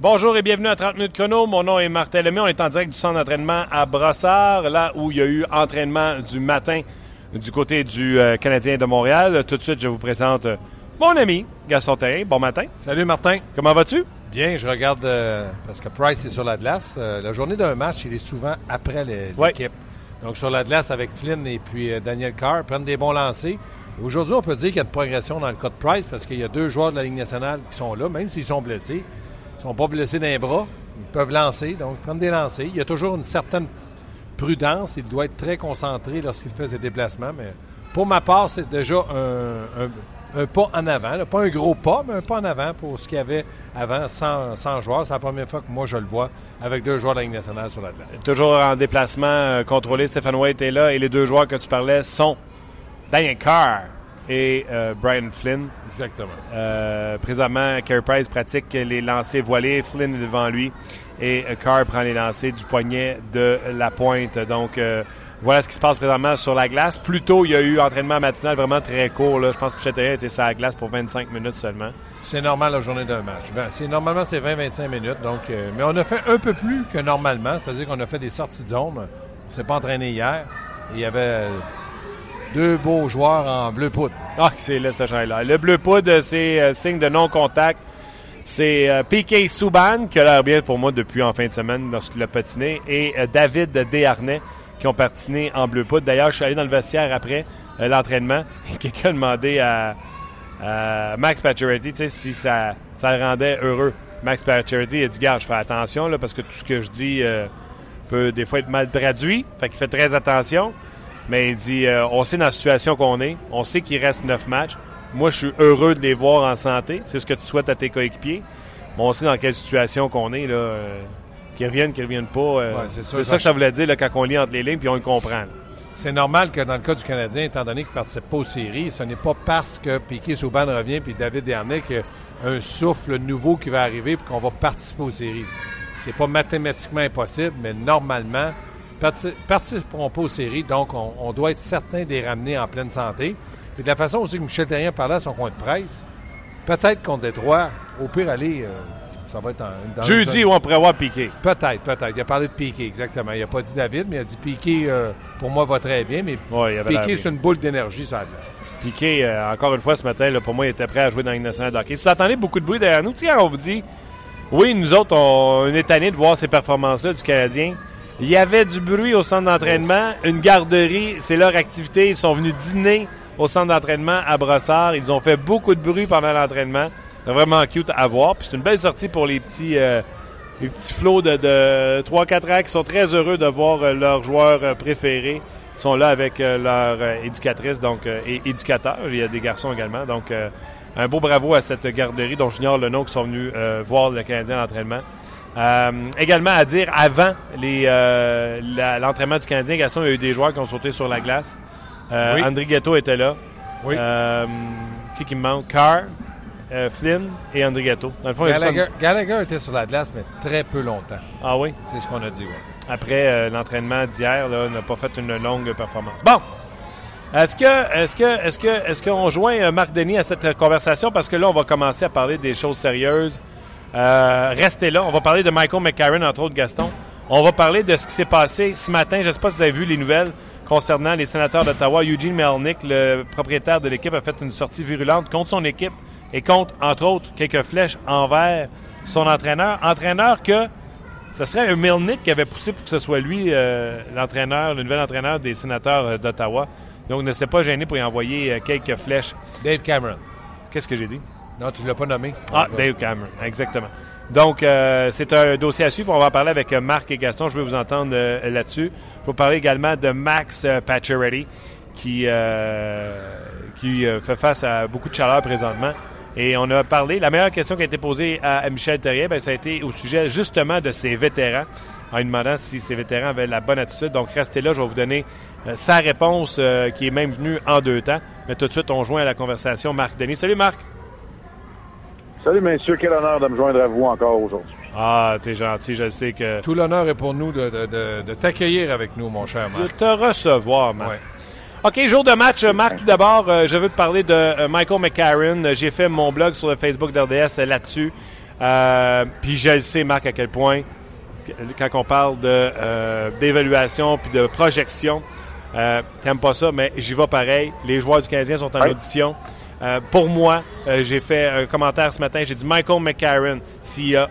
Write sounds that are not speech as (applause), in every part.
Bonjour et bienvenue à 30 minutes chrono. Mon nom est Martin Lemay. On est en direct du centre d'entraînement à Brossard, là où il y a eu entraînement du matin du côté du euh, Canadien de Montréal. Tout de suite, je vous présente euh, mon ami Gaston Terrien. Bon matin. Salut Martin. Comment vas-tu? Bien, je regarde euh, parce que Price est sur la glace. La journée d'un match, il est souvent après les- Ouais. l'équipe. Donc sur la glace avec Flynn et puis Daniel Carr, prennent des bons lancers. Aujourd'hui, on peut dire qu'il y a une progression dans le cas de Price parce qu'il y a deux joueurs de la Ligue nationale qui sont là, même s'ils sont blessés. Ils sont pas blessés d'un bras. Ils peuvent lancer, donc prendre des lancers. Il y a toujours une certaine prudence. Il doit être très concentré lorsqu'il fait ses déplacements. Mais pour ma part, c'est déjà un, pas en avant. Pas un gros pas, mais un pas en avant pour ce qu'il y avait avant sans, sans joueurs. C'est la première fois que moi je le vois avec deux joueurs de la Ligue nationale sur la glace. Toujours en déplacement euh, contrôlé. Stéphane White est là et les deux joueurs que tu parlais sont Daniel Carr et euh, Brian Flynn. Exactement. Euh, présentement, Carey Price pratique les lancers voilés. Flynn est devant lui. Et euh, Carr prend les lancers du poignet de la pointe. Donc, euh, voilà ce qui se passe présentement sur la glace. Plus tôt, il y a eu entraînement matinal vraiment très court. Là. Je pense que Chatterien était sur la glace pour 25 minutes seulement. C'est normal la journée d'un match. Ben, c'est- Normalement, c'est 20-25 minutes. Donc, euh, mais on a fait un peu plus que normalement. C'est-à-dire qu'on a fait des sorties de zone. On ne s'est pas entraîné hier. Il y avait deux beaux joueurs en bleu poudre. Ah, c'est là, ce là Le bleu poudre, c'est euh, signe de non-contact. C'est euh, Piquet Souban, qui a l'air bien pour moi depuis en fin de semaine lorsqu'il a patiné, et euh, David Desharnais, qui ont patiné en bleu poudre. D'ailleurs, je suis allé dans le vestiaire après euh, l'entraînement (laughs) et quelqu'un a demandé à, Max Pacioretty si ça, ça le rendait heureux. Max Pacioretty a dit, gars, je fais attention là, parce que tout ce que je dis peut des fois être mal traduit. Fait qu'il fait très attention. Mais il dit euh, on sait dans la situation qu'on est, on sait qu'il reste neuf matchs. Moi, je suis heureux de les voir en santé. C'est ce que tu souhaites à tes coéquipiers. Mais on sait dans quelle situation qu'on est. là. euh, qu'ils reviennent, qu'ils reviennent pas. euh, Ouais, c'est ça que ça voulait dire là, quand on lit entre les lignes, puis on le comprend. là. C'est normal que dans le cas du Canadien, étant donné qu'il ne participe pas aux séries, ce n'est pas parce que Piquet Souban revient puis David Dernay qu'il y a un souffle nouveau qui va arriver et qu'on va participer aux séries. C'est pas mathématiquement impossible, mais normalement, participeront pas aux séries, donc on, on doit être certain de les ramener en pleine santé. Et de la façon aussi que Michel Terrien parlait à son coin de presse, peut-être contre Détroit, au pire aller, euh, ça va être en, dans Jeudi, où on pourrait voir Piqué. Peut-être, peut-être. Il a parlé de Piquet, exactement. Il n'a pas dit David, mais il a dit Piquet, euh, pour moi, va très bien, mais Ouais, il avait l'air Piquet, bien. c'est une boule d'énergie sur la glace. Piqué, euh, encore une fois, ce matin, là, pour moi, il était prêt à jouer dans Ligue nationale de hockey. Si vous entendez beaucoup de bruit derrière nous, quand on vous dit, oui, nous autres, on, on est tannés de voir ces performances-là du Canadien. Il y avait du bruit au centre d'entraînement, une garderie, c'est leur activité. Ils sont venus dîner au centre d'entraînement à Brossard. Ils ont fait beaucoup de bruit pendant l'entraînement. C'est vraiment cute à voir. C'est une belle sortie pour les petits, euh, les petits flots de, de 3-4 ans qui sont très heureux de voir euh, leurs joueurs euh, préférés. Ils sont là avec leur éducatrice donc, et éducateur. Il y a des garçons également. Donc, un beau bravo à cette garderie dont j'ignore le nom qui sont venus voir le Canadien à l'entraînement. Euh, également à dire, avant euh, l'entraînement du Canadien, Gaston, il y a eu des joueurs qui ont sauté sur la glace. Euh, Oui. André Ghetto était là. Oui. Qui qui me manque? Carr, Flynn et André Ghetto. Dans le fond, sont- Gallagher, Gallagher était sur la glace, mais très peu longtemps. Ah oui? C'est ce qu'on a dit, ouais. après l'entraînement d'hier, n'a pas fait une longue performance. Bon. Est-ce que, est-ce que, est-ce que, est-ce qu'on joint Marc Denis à cette conversation? Parce que là, on va commencer à parler des choses sérieuses. Euh, restez là. On va parler de Michael McCarron, entre autres, Gaston. On va parler de ce qui s'est passé ce matin. Je ne sais pas si vous avez vu les nouvelles concernant les sénateurs d'Ottawa. Eugene Melnick, le propriétaire de l'équipe, a fait une sortie virulente contre son équipe et contre, entre autres, quelques flèches envers son entraîneur. Entraîneur que ce serait un Milnick qui avait poussé pour que ce soit lui euh, l'entraîneur, le nouvel entraîneur des sénateurs euh, d'Ottawa. Donc, ne s'est pas gêné pour y envoyer quelques flèches. Dave Cameron. Qu'est-ce que j'ai dit? Non, tu ne l'as pas nommé. Ah, Dave Cameron, exactement. Donc, euh, c'est un dossier à suivre. On va en parler avec euh, Marc et Gaston. Je vais vous entendre euh, là-dessus. Je vais vous parler également de Max Pacioretty, qui, fait face à beaucoup de chaleur présentement. Et on a parlé, la meilleure question qui a été posée à Michel Terrier, ben, ça a été au sujet justement de ses vétérans, en lui demandant si ces vétérans avaient la bonne attitude. Donc, restez là, je vais vous donner sa réponse qui est même venue en deux temps. Mais tout de suite, on joint à la conversation Marc Denis. Salut Marc! Salut, messieurs. Quel honneur de me joindre à vous encore aujourd'hui. Ah, t'es gentil, je sais que. Tout l'honneur est pour nous de, de- de- de t'accueillir avec nous, mon cher De Marc. te recevoir, Marc. Ouais. OK, jour de match. Marc, tout d'abord, euh, je veux te parler de euh, Michael McCarron. J'ai fait mon blog sur le Facebook d'RDS euh, là-dessus. Euh, puis je sais, Marc, à quel point, quand on parle de, euh, d'évaluation puis de projection, euh, t'aimes pas ça, mais j'y vais pareil. Les joueurs du Canadien sont en audition. Euh, pour moi, euh, j'ai fait un commentaire ce matin. J'ai dit Michael McCarron, s'il y a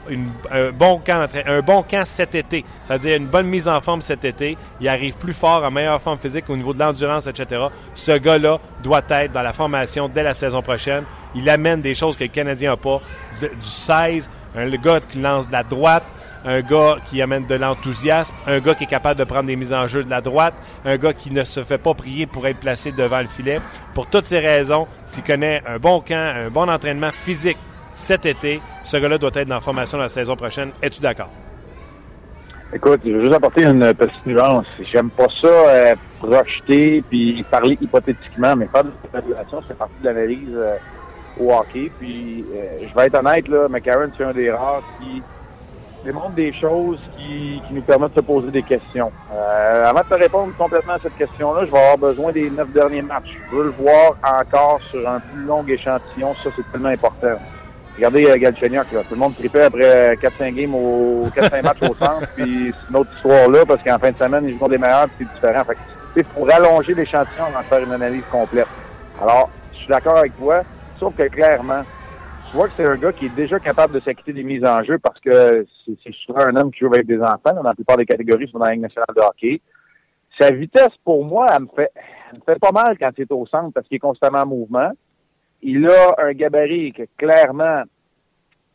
un, bon camp, un bon camp cet été, c'est-à-dire une bonne mise en forme cet été, il arrive plus fort, en meilleure forme physique au niveau de l'endurance, etc. Ce gars-là doit être dans la formation dès la saison prochaine. Il amène des choses que le Canadien n'a pas. Du 16, un gars qui lance de la droite, un gars qui amène de l'enthousiasme, un gars qui est capable de prendre des mises en jeu de la droite, un gars qui ne se fait pas prier pour être placé devant le filet. Pour toutes ces raisons, s'il connaît un bon camp, un bon entraînement physique cet été, ce gars-là doit être dans la formation la saison prochaine. Es-tu d'accord? Écoute, je veux juste apporter une petite nuance. J'aime pas ça euh, projeter puis parler hypothétiquement, mais faire de l'évaluation, c'est partie de l'analyse euh, au hockey. Puis euh, je vais être honnête, là, McCarron, c'est un des rares qui démontre des choses qui, qui, nous permettent de se poser des questions. Euh, avant de te répondre complètement à cette question-là, je vais avoir besoin des neuf derniers matchs. Je veux le voir encore sur un plus long échantillon. Ça, c'est tellement important. Regardez Galchenyuk, là. Tout le monde tripait après 4-5 games au 4-5 matchs au centre, (laughs) puis c'est une autre histoire là, parce qu'en fin de semaine, ils jouent des meilleurs, c'est différent. Fait que, pour rallonger l'échantillon, on va faire une analyse complète. Alors, je suis d'accord avec toi, sauf que clairement, tu vois que c'est un gars qui est déjà capable de s'acquitter des mises en jeu parce que c'est souvent un homme qui joue avec des enfants. Dans la plupart des catégories, sont dans la Ligue nationale de hockey. Sa vitesse, pour moi, elle me fait, elle me fait pas mal quand il est au centre parce qu'il est constamment en mouvement. Il a un gabarit que clairement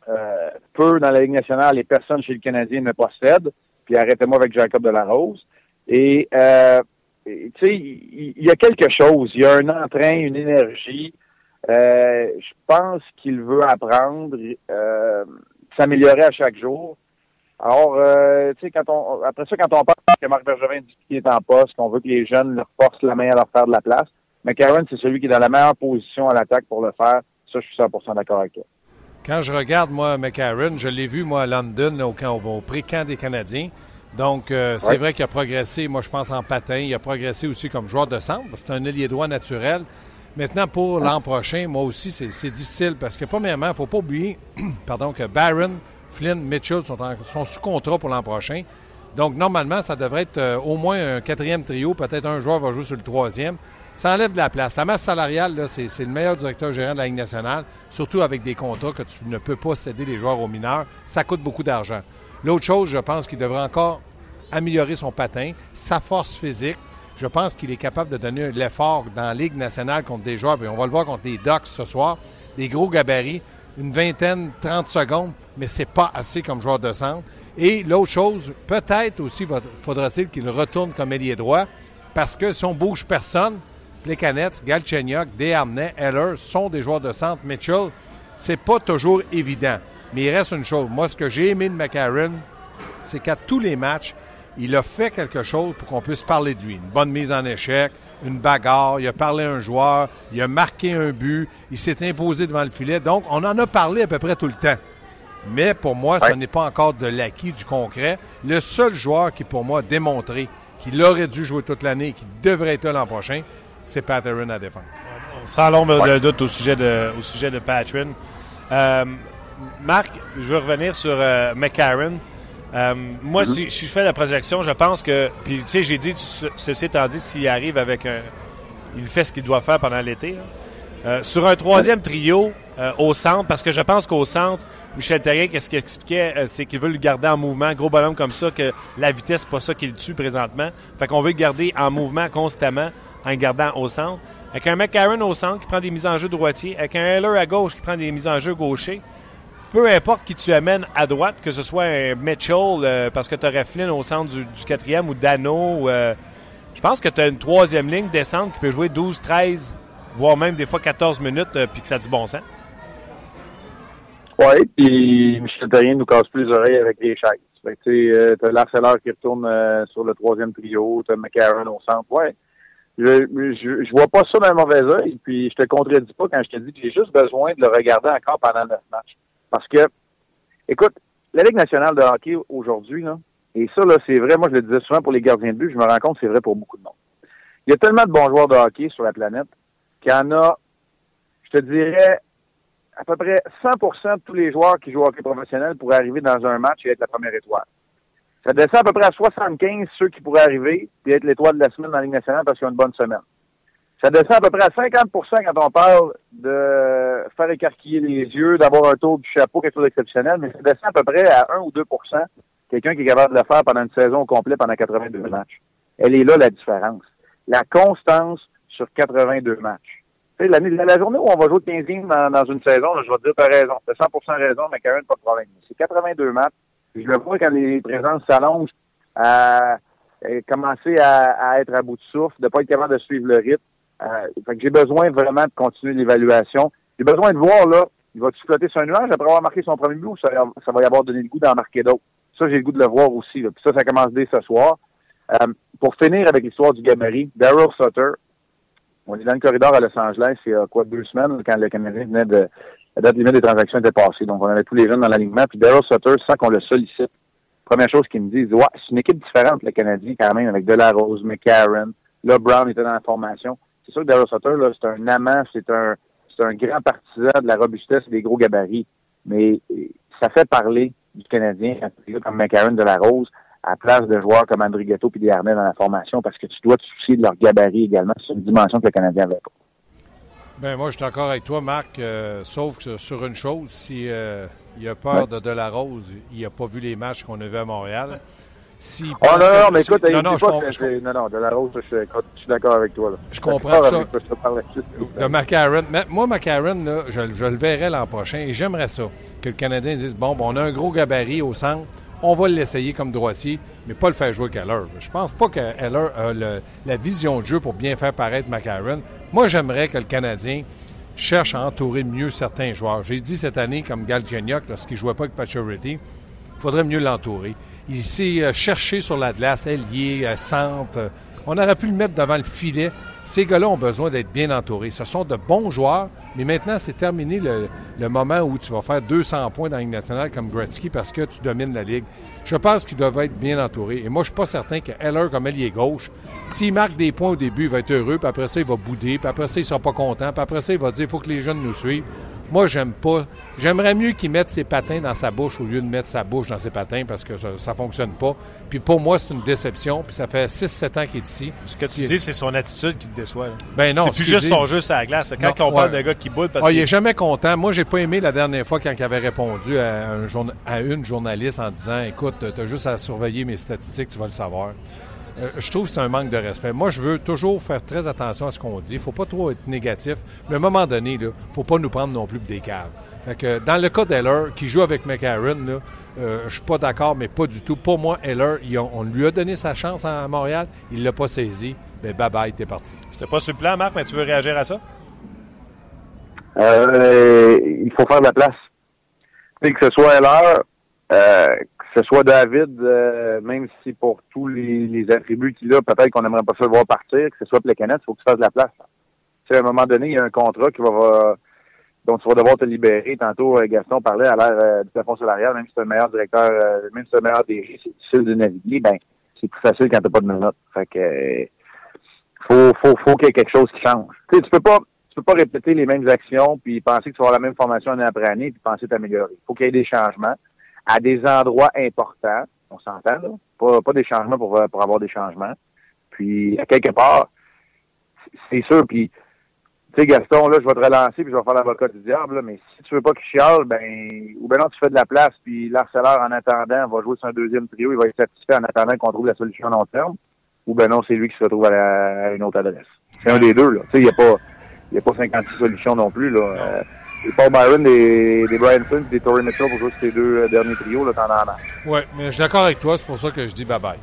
euh, peu dans la Ligue nationale et personne chez le Canadien ne possède. Puis arrêtez-moi avec Jacob Delarose. Et euh, tu sais, il, il y a quelque chose. Il y a un entrain, une énergie. Euh, je pense qu'il veut apprendre, euh, s'améliorer à chaque jour. Alors, euh, tu sais, quand on, après ça, quand on parle que Marc Bergevin dit qu'il est en poste, qu'on veut que les jeunes leur forcent la main à leur faire de la place, mais Karen, c'est celui qui est dans la meilleure position à l'attaque pour le faire. Ça, je suis 100% d'accord avec toi. Quand je regarde, moi, McCarron, je l'ai vu, moi, à London, au, camp, au pré-camp des Canadiens. Donc, euh, c'est vrai qu'il a progressé, moi, je pense, en patin. Il a progressé aussi comme joueur de centre. C'est un ailier droit naturel. Maintenant, pour l'an prochain, moi aussi, c'est difficile parce que, premièrement, il ne faut pas oublier (clears throat) que Barron, Flynn, Mitchell sont sous contrat pour l'an prochain. Donc, normalement, ça devrait être euh, au moins un quatrième trio. Peut-être un joueur va jouer sur le troisième. Ça enlève de la place. La masse salariale, c'est le meilleur directeur gérant de la Ligue nationale, surtout avec des contrats que tu ne peux pas céder les joueurs aux mineurs. Ça coûte beaucoup d'argent. L'autre chose, je pense qu'il devrait encore améliorer son patin, sa force physique. Je pense qu'il est capable de donner l'effort dans la Ligue nationale contre des joueurs. on va le voir contre les Ducks ce soir. Des gros gabarits, une vingtaine, 30 secondes, mais c'est pas assez comme joueur de centre. Et l'autre chose, peut-être aussi faudra-t-il qu'il retourne comme ailier droit, parce que si on bouge personne, Plekanec, Galchenyuk, Desharnais, Heller sont des joueurs de centre. Mitchell, c'est pas toujours évident. Mais il reste une chose. Moi, ce que j'ai aimé de McCarron, c'est qu'à tous les matchs, il a fait quelque chose pour qu'on puisse parler de lui. Une bonne mise en échec, une bagarre, il a parlé à un joueur, il a marqué un but, il s'est imposé devant le filet. Donc, on en a parlé à peu près tout le temps. Mais pour moi, ce n'est pas encore de l'acquis, du concret. Le seul joueur qui, pour moi, a démontré qu'il aurait dû jouer toute l'année et qu'il devrait être l'an prochain, c'est Patterson à défense. Sans l'ombre de doute au sujet de, au sujet de Patrin. Euh, Marc, je veux revenir sur euh, McCarron. Euh, moi, mm-hmm. si, je fais la projection, je pense que. Puis, tu sais, j'ai dit, ceci étant dit, s'il arrive avec un. Il fait ce qu'il doit faire pendant l'été. sur un troisième trio au centre, parce que je pense qu'au centre, Michel Terrien, qu'est-ce qu'il expliquait, c'est qu'il veut le garder en mouvement, gros bonhomme comme ça, que la vitesse, c'est pas ça qui le tue présentement. Fait qu'on veut le garder en mouvement constamment en gardant au centre. Avec un McCarron au centre qui prend des mises en jeu droitier, avec un Heller à gauche qui prend des mises en jeu gaucher. Peu importe qui tu amènes à droite, que ce soit un Mitchell, euh, parce que tu aurais Flynn au centre du, quatrième ou Dano. Euh, je pense que tu as une troisième ligne descente qui peut jouer 12, 13, voire même des fois 14 minutes, euh, puis que ça a du bon sens. Oui, puis Michel Terrien nous casse plus les oreilles avec les chaises. tu sais, t'as l'Arcelor qui retourne sur le troisième trio, t'as McCarron au centre. Ouais, je, je, vois pas ça d'un mauvais œil, puis je te contredis pas quand je te dis que j'ai juste besoin de le regarder encore pendant neuf matchs. Parce que, écoute, la Ligue nationale de hockey aujourd'hui, et ça, là, c'est vrai, moi je le disais souvent pour les gardiens de but, je me rends compte c'est vrai pour beaucoup de monde. Il y a tellement de bons joueurs de hockey sur la planète qu'il y en a, je te dirais, à peu près 100% de tous les joueurs qui jouent au hockey professionnel pourraient arriver dans un match et être la première étoile. Ça descend à peu près à 75 ceux qui pourraient arriver et être l'étoile de la semaine dans la Ligue nationale parce qu'ils ont une bonne semaine. Ça descend à peu près à 50% quand on parle de faire écarquiller les yeux, d'avoir un tour du chapeau, quelque chose d'exceptionnel, mais ça descend à peu près à 1 ou 2% quelqu'un qui est capable de le faire pendant une saison complète pendant 82 matchs. Elle est là la différence. La constance sur 82 matchs. Tu sais, la, journée où on va jouer 15 dans, dans une saison, je vais te dire, t'as raison. T'as 100% raison, mais quand même, pas de problème. C'est 82 matchs. Je le vois quand les présences s'allongent à, commencer à, être à bout de souffle, de pas être capable de suivre le rythme. Euh, j'ai besoin vraiment de continuer l'évaluation. J'ai besoin de voir, là, il va-tu flotter sur un nuage après avoir marqué son premier but ou ça, va y avoir donné le goût d'en marquer d'autres? Ça, j'ai le goût de le voir aussi. Puis ça, ça commence dès ce soir. Euh, pour finir avec l'histoire du gabarit, Daryl Sutter, on est dans le corridor à Los Angeles il y a quoi, deux semaines, quand le Canadien venait de... La date limite des transactions était passée. Donc, on avait tous les jeunes dans l'alignement. Puis Daryl Sutter, sans qu'on le sollicite, première chose qu'il me dit, il ouais, c'est une équipe différente, le Canadien, quand même, avec Delarose, McCarron. Là, Brown était dans la formation. C'est sûr que Daryl Sutter, là, c'est un amant, c'est un, c'est un grand partisan de la robustesse et des gros gabarits. Mais ça fait parler du Canadien comme McCarron, Delarose, à place de joueurs comme André Ghetto et Desharnais dans la formation parce que tu dois te soucier de leur gabarit également. C'est une dimension que le Canadien n'avait pas. Ben moi, je suis d'accord avec toi, Marc, euh, sauf que sur une chose, si euh, il a peur de Delarose, il n'a pas vu les matchs qu'on a vus à Montréal. Si oh non, non, mais écoute, non, non, je, je, non, non, Delarose, je, je suis d'accord avec toi. Là. Je comprends ça. de McCarron. Moi, McCarron, là, je, je le verrai l'an prochain et j'aimerais ça, que le Canadien dise, bon, bon, on a un gros gabarit au centre, on va l'essayer comme droitier, mais pas le faire jouer Keller. Je pense pas que Heller a la vision de jeu pour bien faire paraître McCarron. Moi, j'aimerais que le Canadien cherche à entourer mieux certains joueurs. J'ai dit cette année, comme Galchenyuk, lorsqu'il jouait pas avec Pacioretty, il faudrait mieux l'entourer. Il s'est euh, cherché sur la glace, ailier, euh, centre. On aurait pu le mettre devant le filet ces gars-là ont besoin d'être bien entourés. Ce sont de bons joueurs, mais maintenant, c'est terminé le, moment où tu vas faire 200 points dans la Ligue nationale comme Gretzky parce que tu domines la Ligue. Je pense qu'ils doivent être bien entourés. Et moi, je suis pas certain que Heller, comme est gauche, s'il marque des points au début, il va être heureux, puis après ça, il va bouder, puis après ça, il sera pas content, puis après ça, il va dire il faut que les jeunes nous suivent. Moi, j'aime pas. J'aimerais mieux qu'il mette ses patins dans sa bouche au lieu de mettre sa bouche dans ses patins parce que ça, ne fonctionne pas. Puis pour moi, c'est une déception. Puis ça fait 6-7 ans qu'il est ici. Ce que tu dis, c'est son attitude qui te déçoit. Ben non. C'est plus juste son jeu sur la glace. Quand on parle d'un gars qui boude parce ah, Il est jamais content. Moi, j'ai pas aimé la dernière fois quand il avait répondu à, à une journaliste en disant Écoute, tu as juste à surveiller mes statistiques, tu vas le savoir. Euh, je trouve que c'est un manque de respect. Moi, je veux toujours faire très attention à ce qu'on dit. Il faut pas trop être négatif. Mais à un moment donné, il ne faut pas nous prendre non plus des caves. Fait que dans le cas d'Heller, qui joue avec McCarron, là, euh, je suis pas d'accord, mais pas du tout. Pour moi, Heller, on lui a donné sa chance à Montréal. Il l'a pas saisi. Mais bye bye, t'es parti. C'était pas sur le plan, Marc, mais tu veux réagir à ça? Euh, il faut faire de la place. que ce soit Heller, euh, que ce soit David, euh, même si pour tous les, attributs qu'il a, peut-être qu'on aimerait pas faire le voir partir, que ce soit Plecanet, il faut que tu fasses de la place. Tu à un moment donné, il y a un contrat qui va, dont tu vas devoir te libérer. Tantôt, euh, Gaston parlait à l'ère euh, du plafond salarial, même si c'est le meilleur directeur, même si c'est le meilleur DG, c'est difficile de naviguer, ben, c'est plus facile quand t'as pas de minutes. Fait que, faut, faut, faut qu'il y ait quelque chose qui change. Tu sais, tu peux pas, tu peux pas répéter les mêmes actions puis penser que tu vas avoir la même formation année après année puis penser t'améliorer. Il faut qu'il y ait des changements à des endroits importants. On s'entend, là. Pas, pas des changements pour, pour avoir des changements. Puis, à quelque part, c'est sûr, puis, tu sais, Gaston, là, je vais te relancer, puis je vais faire l'avocat du diable, là, mais si tu veux pas qu'il chiale, ben, ou ben non, tu fais de la place, puis l'harceleur, en attendant, va jouer sur un deuxième trio, il va être satisfait en attendant qu'on trouve la solution à long terme, ou ben non, c'est lui qui se retrouve à, une autre adresse. C'est un des deux, là. Tu sais, il n'y a pas, a pas 56 solutions non plus, là. Euh, Paul Byron, des, des Brian Flynn, des Tory Mitchell pour jouer ces deux euh, derniers trios, là, t'en as Oui, mais je suis d'accord avec toi, c'est pour ça que je dis bye-bye.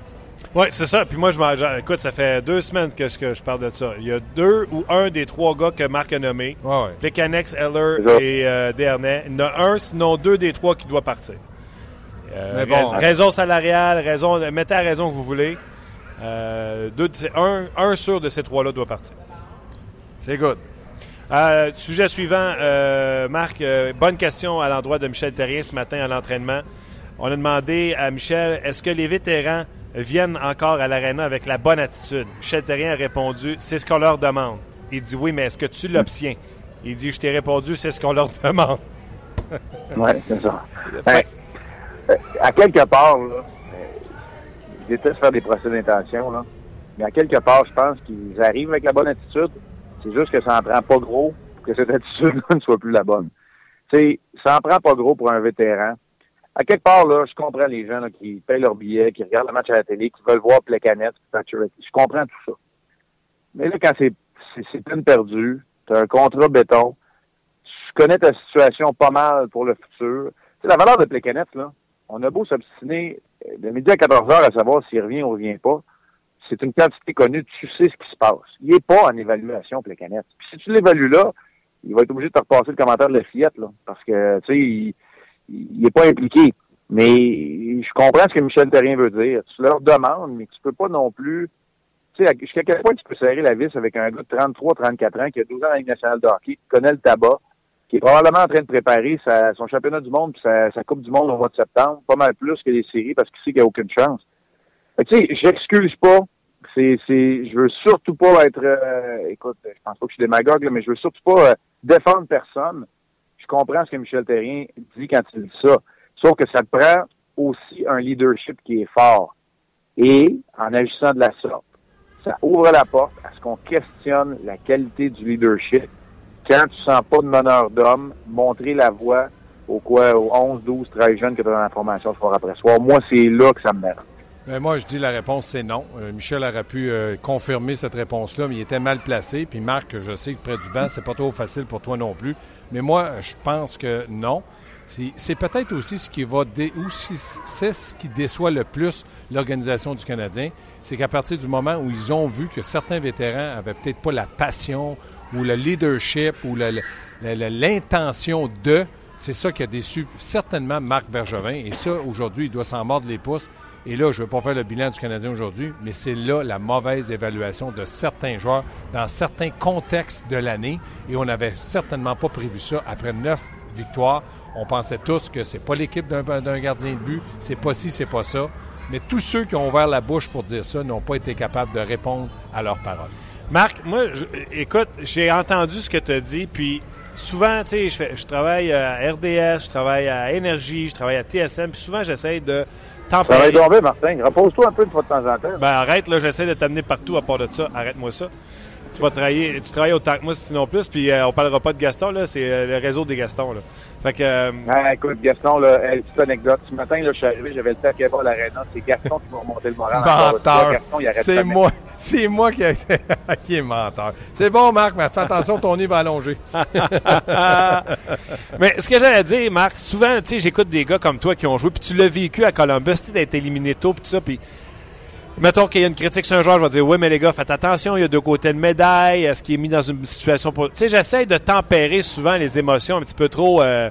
Oui, c'est ça. Puis moi, je écoute, ça fait deux semaines que, que je parle de ça. Il y a deux ou un des trois gars que Marc a nommés. Ouais, ouais. Plecanex, Eller et euh, Dernay. Il y en a un, sinon deux des trois qui doivent partir. Euh, bon, raison, salariale, raison, mettez la raison que vous voulez. Euh, deux, un, un sûr de ces trois-là doit partir. C'est good. Euh, sujet suivant, euh, Marc, euh, bonne question à l'endroit de Michel Terrien ce matin à l'entraînement. On a demandé à Michel, est-ce que les vétérans viennent encore à l'aréna avec la bonne attitude? Michel Terrien a répondu, c'est ce qu'on leur demande. Il dit oui, mais est-ce que tu l'obtiens? Il dit Je t'ai répondu, c'est ce qu'on leur demande. (laughs) oui, c'est ça. Ben, euh, à quelque part, là, je déteste faire des procès d'intention, là, mais à quelque part, je pense qu'ils arrivent avec la bonne attitude. C'est juste que ça en prend pas gros pour que cette attitude-là (laughs) ne soit plus la bonne. Tu sais, ça en prend pas gros pour un vétéran. À quelque part, là, je comprends les gens qui payent leur billet, qui regardent le match à la télé, qui veulent voir Plecanet, Je comprends tout ça. Mais là, quand c'est c'est peine perdue, tu as un contrat béton, je connais ta situation pas mal pour le futur. C'est la valeur de Plecanet, là. On a beau s'obstiner de midi à 14 heures à savoir s'il revient ou revient pas. C'est une quantité connue, tu sais ce qui se passe. Il n'est pas en évaluation, Plecanet. Puis si tu l'évalues là, il va être obligé de te repasser le commentaire de la fillette, là. Parce que, tu sais, il, il est pas impliqué. Mais je comprends ce que Michel Terrien veut dire. Tu leur demandes, mais tu peux pas non plus. Tu sais, jusqu'à quel point tu peux serrer la vis avec un gars de 33, 34 ans qui a 12 ans dans la nationale de hockey, qui connaît le tabac, qui est probablement en train de préparer sa, son championnat du monde puis sa, Coupe du monde au mois de septembre, pas mal plus que les séries parce qu'il sait qu'il n'y a aucune chance. Tu sais, j'excuse pas. C'est, c'est, je veux surtout pas être, euh, écoute, je pense pas que je suis démagogue, mais je veux surtout pas euh, défendre personne comprends ce que Michel Terrien dit quand il dit ça. Sauf que ça te prend aussi un leadership qui est fort. Et en agissant de la sorte, ça ouvre la porte à ce qu'on questionne la qualité du leadership. Quand tu sens pas de meneur d'homme, montrer la voie au quoi, aux 11, 12, 13 jeunes que tu as dans la formation soir après soir. Moi, c'est là que ça me dérange. Ben, moi, je dis la réponse, c'est non. Euh, Michel aurait pu euh, confirmer cette réponse-là, mais il était mal placé. Puis Marc, je sais que près du banc, c'est pas trop facile pour toi non plus. Mais moi, je pense que non. C'est peut-être aussi ce qui va c'est ce qui déçoit le plus l'organisation du Canadien, c'est qu'à partir du moment où ils ont vu que certains vétérans avaient peut-être pas la passion ou le leadership ou l'intention de, c'est ça qui a déçu certainement Marc Bergevin. Et ça, aujourd'hui, il doit s'en mordre les pouces et là, je ne veux pas faire le bilan du Canadien aujourd'hui, mais c'est là la mauvaise évaluation de certains joueurs dans certains contextes de l'année. Et on n'avait certainement pas prévu ça après neuf victoires. On pensait tous que c'est pas l'équipe d'un gardien de but, c'est pas ci, c'est pas ça. Mais tous ceux qui ont ouvert la bouche pour dire ça n'ont pas été capables de répondre à leurs paroles. Marc, moi, écoute, j'ai entendu ce que tu as dit, puis souvent, tu sais, je, travaille à RDS, je travaille à Énergie, je travaille à TSM, puis souvent, j'essaie de ça va Martin. Repose-toi un peu de fois de temps en temps. Ben arrête, là, j'essaie de t'amener partout à part de ça. Arrête-moi ça. Tu vas travailler, tu travailles autant que moi, sinon plus, puis euh, on parlera pas de Gaston, là, c'est euh, le réseau des Gastons, là. Fait que... Euh, ah, écoute, Gaston, là, petite anecdote. Ce matin, là, je suis arrivé, j'avais le temps qu'il y à l'aréna. C'est Gaston qui m'a remonté le moral. Menteur! C'est moi, c'est moi qui, a été... (laughs) qui est menteur. C'est bon, Marc, mais fais attention, ton nez va allonger. (laughs) (laughs) mais ce que j'allais dire, Marc, souvent, tu sais, j'écoute des gars comme toi qui ont joué, puis tu l'as vécu à Columbus, tu sais, d'être éliminé tôt, puis tout ça, puis Mettons qu'il y a une critique sur un joueur, je vais dire Oui, mais les gars, faites attention, il y a deux côtés de médaille, est-ce qu'il est mis dans une situation pour. Tu sais, j'essaie de tempérer souvent les émotions un petit peu trop. Euh,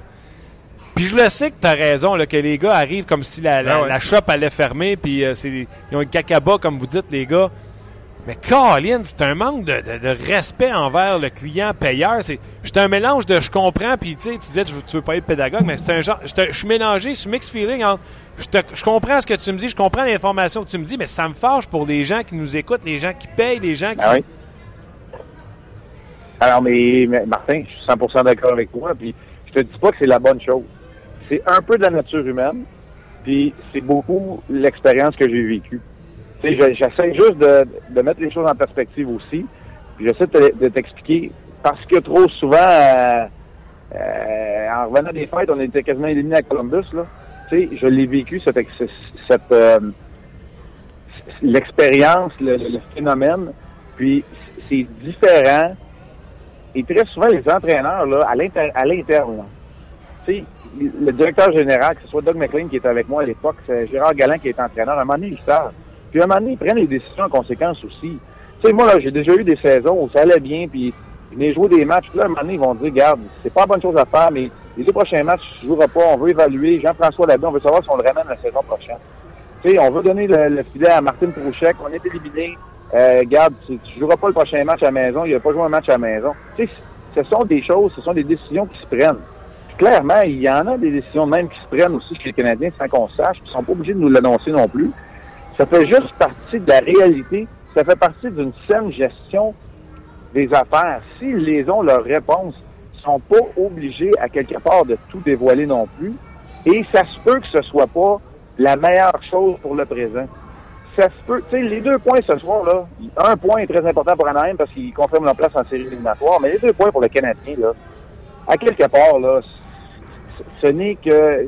puis je le sais que tu as raison, là, que les gars arrivent comme si la, la, ah shop allait fermer, puis euh, ils ont un cacaba, comme vous dites, les gars. Mais Colin, c'est un manque de, respect envers le client payeur. C'est, un mélange de je comprends, puis tu sais, tu disais tu veux pas être pédagogue, mais c'est un genre, je suis mélangé, je suis mix feeling je, comprends ce que tu me dis, je comprends l'information que tu me dis, mais ça me fâche pour les gens qui nous écoutent, les gens qui payent, les gens qui. Ah oui. Alors, mais, Martin, je suis 100% d'accord avec toi, puis je te dis pas que c'est la bonne chose. C'est un peu de la nature humaine, puis c'est beaucoup l'expérience que j'ai vécue. J'essaie juste de, mettre les choses en perspective aussi. J'essaie de, t'expliquer parce que trop souvent, euh, euh, en revenant des fêtes, on était quasiment éliminé à Columbus. Là. je l'ai vécu, cette, cette euh, l'expérience, le, phénomène. Puis c'est différent. Et très souvent, les entraîneurs, là, à l'interne, le directeur général, que ce soit Doug McLean qui était avec moi à l'époque, c'est Gérard Galland qui est entraîneur, à un moment donné. Puis à un moment donné, ils prennent les décisions en conséquence aussi. Tu sais, moi, là, j'ai déjà eu des saisons où ça allait bien, puis ils venaient jouer des matchs. Puis là, à un moment donné, ils vont dire, regarde, c'est pas la bonne chose à faire, mais les deux prochains matchs, tu ne joueras pas. On veut évaluer. Jean-François Labé, on veut savoir si on le ramène la saison prochaine. Tu sais, on veut donner le, filet à Martin Trouchek. On est éliminé. Euh, garde, tu, ne joueras pas le prochain match à la maison. Il va pas joué un match à la maison. Tu sais, ce sont des choses, ce sont des décisions qui se prennent. clairement, il y en a des décisions même qui se prennent aussi chez les Canadiens sans qu'on sache. Ils sont pas obligés de nous l'annoncer non plus. Ça fait juste partie de la réalité. Ça fait partie d'une saine gestion des affaires. S'ils les ont, leur réponse, sont pas obligés à quelque part de tout dévoiler non plus. Et ça se peut que ce soit pas la meilleure chose pour le présent. Ça se peut, tu sais, les deux points ce soir, là, un point est très important pour Anaheim parce qu'il confirme leur place en série éliminatoire, mais les deux points pour le Canadien, là, à quelque part, là, ce n'est que,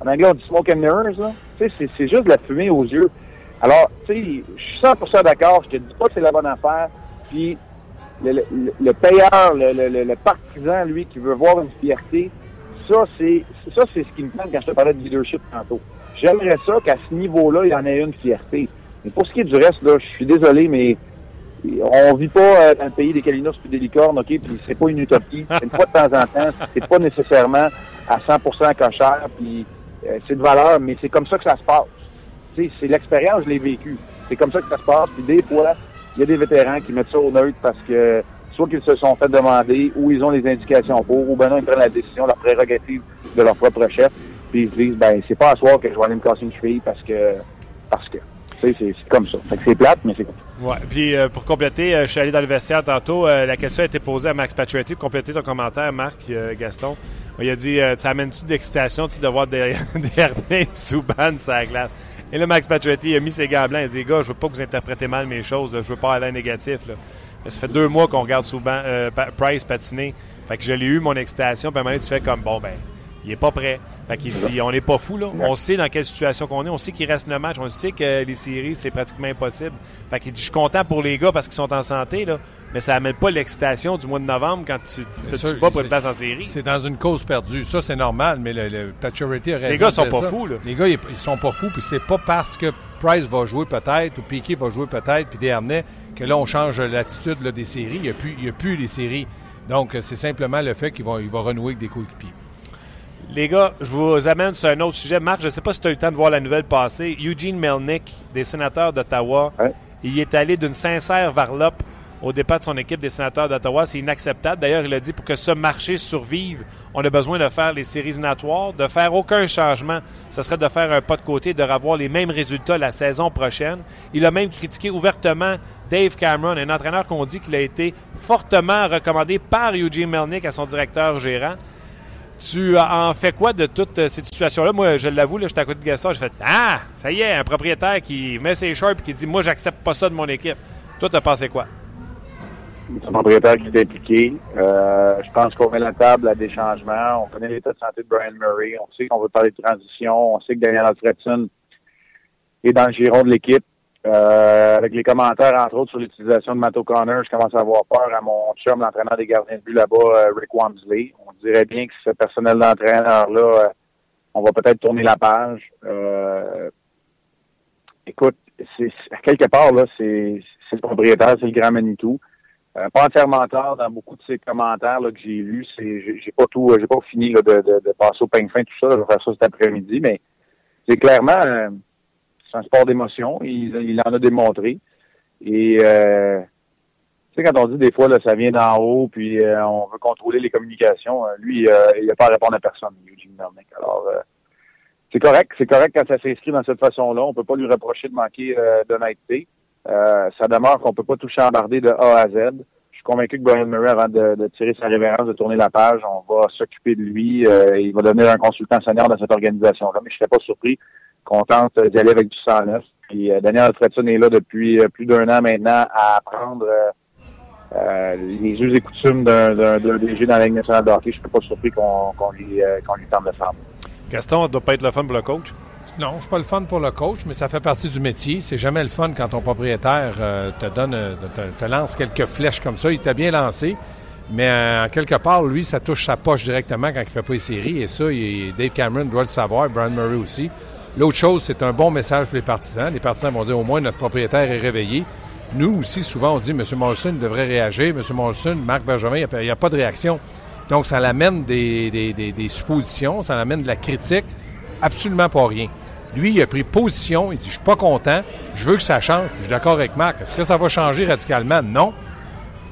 en anglais, on dit smoke and mirrors, là. Tu sais, c'est juste de la fumée aux yeux. Alors, tu sais, je suis 100% d'accord, je te dis pas que c'est la bonne affaire, puis le, le, payeur, le, le, partisan, lui, qui veut voir une fierté, ça, c'est ça, c'est ce qui me tente quand je te parlais de leadership tantôt. J'aimerais ça qu'à ce niveau-là, il y en ait une fierté. Mais pour ce qui est du reste, là, je suis désolé, mais on vit pas euh, dans le pays des calinos puis des licornes, OK? Puis c'est pas une utopie. Une fois de temps en temps, c'est pas nécessairement à 100% cochère, puis euh, c'est de valeur, mais c'est comme ça que ça se passe. C'est l'expérience, je l'ai vécu. C'est comme ça que ça se passe. Puis des fois, il y a des vétérans qui mettent ça au neutre parce que soit qu'ils se sont fait demander, ou ils ont les indications pour, ou ben non, ils prennent la décision, la prérogative de leur propre chef, puis ils se disent, ben, c'est pas à soir que je vais aller me casser une cheville parce que, parce que. C'est comme ça. c'est plate, mais c'est comme ça. Ouais. Puis euh, pour compléter, euh, je suis allé dans le vestiaire tantôt. La question a été posée à Max Pacioretty. Pour compléter ton commentaire, Marc, Gaston. Il a dit Ça amène-tu d'excitation de voir des, (laughs) des sous ban sur la glace? Et là, Max Pacioretty a mis ses gants blancs. Il a dit Gars, je veux pas que vous interprétez mal mes choses. Je veux pas aller négatif. Là. Mais ça fait deux mois qu'on regarde souvent Price patiner. Fait que je l'ai eu, mon excitation. Puis à un moment tu fais comme Bon, ben, il est pas prêt. Fait qu'il dit, on n'est pas fou, là. On sait dans quelle situation qu'on est. On sait qu'il reste le match. On sait que les séries, c'est pratiquement impossible. Fait qu'il dit, je suis content pour les gars parce qu'ils sont en santé, là. Mais ça n'amène pas l'excitation du mois de novembre quand tu ne pas pour une place en série. C'est dans une cause perdue. Ça, c'est normal, mais le, le Paturity a Les gars sont pas fous, là. Les gars, ils, sont pas fous, puis c'est pas parce que Price va jouer peut-être ou Piquet va jouer peut-être, puis Dernay, que là, on change l'attitude des séries. Il n'y a, plus, a plus les séries. Donc, c'est simplement le fait qu'il va, il va renouer avec des coéquipiers. Les gars, je vous amène sur un autre sujet. Marc, je ne sais pas si tu as eu le temps de voir la nouvelle passer. Eugene Melnick, des sénateurs d'Ottawa, il est allé d'une sincère varlope au départ de son équipe des sénateurs d'Ottawa. C'est inacceptable. D'ailleurs, il a dit pour que ce marché survive, on a besoin de faire les séries éliminatoires, de faire aucun changement. Ce serait de faire un pas de côté, de revoir les mêmes résultats la saison prochaine. Il a même critiqué ouvertement Dave Cameron, un entraîneur qu'on dit qu'il a été fortement recommandé par Eugene Melnick à son directeur gérant. Tu en fais quoi de toute euh, cette situation-là? Moi, je l'avoue, j'étais à côté de Gaston, j'ai fait Ah, ça y est, un propriétaire qui met ses shorts et qui dit Moi, j'accepte pas ça de mon équipe. Toi, t'as pensé quoi? C'est un propriétaire qui s'est impliqué. Euh, je pense qu'on met la table à des changements. On connaît l'état de santé de Brian Murray. On sait qu'on veut parler de transition. On sait que Daniel Alfredson est dans le giron de l'équipe. Euh, avec les commentaires, entre autres, sur l'utilisation de Matt O'Connor, je commence à avoir peur à mon chum, l'entraîneur des gardiens de but là-bas, euh, Rick Wamsley. On dirait bien que ce personnel d'entraîneur-là, euh, on va peut-être tourner la page. écoute, c'est à quelque part, là, c'est le propriétaire, c'est le grand Manitou. pas entièrement tard dans beaucoup de ces commentaires que j'ai lus. J'ai pas pas fini de, passer au peigne fin tout ça. Je vais faire ça cet après-midi, mais c'est clairement c'est un sport d'émotion. Il, en a démontré. Et euh, sais, quand on dit des fois, là, ça vient d'en haut, puis euh, on veut contrôler les communications, euh, lui, euh, il n'a pas à répondre à personne, Eugene Melnick. Alors, c'est correct. C'est correct quand ça s'inscrit dans cette façon-là. On peut pas lui reprocher de manquer d'honnêteté. ça demeure qu'on peut pas tout chambarder de A à Z. Je suis convaincu que Brian Murray, avant de, tirer sa révérence, de tourner la page, on va s'occuper de lui. il va devenir un consultant senior dans cette organisation-là. Mais je serais pas surpris contente d'y aller avec du 109. Puis Daniel Alfredson est là depuis plus d'un an maintenant à apprendre euh, les us et coutumes d'un DG dans la Ligue nationale de hockey. Je ne suis pas surpris qu'on lui, lui tente de faire. Gaston, ça doit pas être le fun pour le coach? Non, c'est pas le fun pour le coach, mais ça fait partie du métier. C'est jamais le fun quand ton propriétaire te donne, te, lance quelques flèches comme ça. Il t'a bien lancé, mais en quelque part, lui, ça touche sa poche directement quand il fait pas les séries. Et ça, Dave Cameron doit le savoir, Brian Murray aussi. L'autre chose, c'est un bon message pour les partisans. Les partisans vont dire au moins notre propriétaire est réveillé. Nous aussi, souvent, on dit M. Molson devrait réagir. M. Molson, Marc Benjamin, il n'y a, pas de réaction. Donc, ça l'amène des, des, suppositions, ça l'amène de la critique. Absolument pas rien. Lui, il a pris position. Il dit Je suis pas content. Je veux que ça change. Je suis d'accord avec Marc. Est-ce que ça va changer radicalement? Non.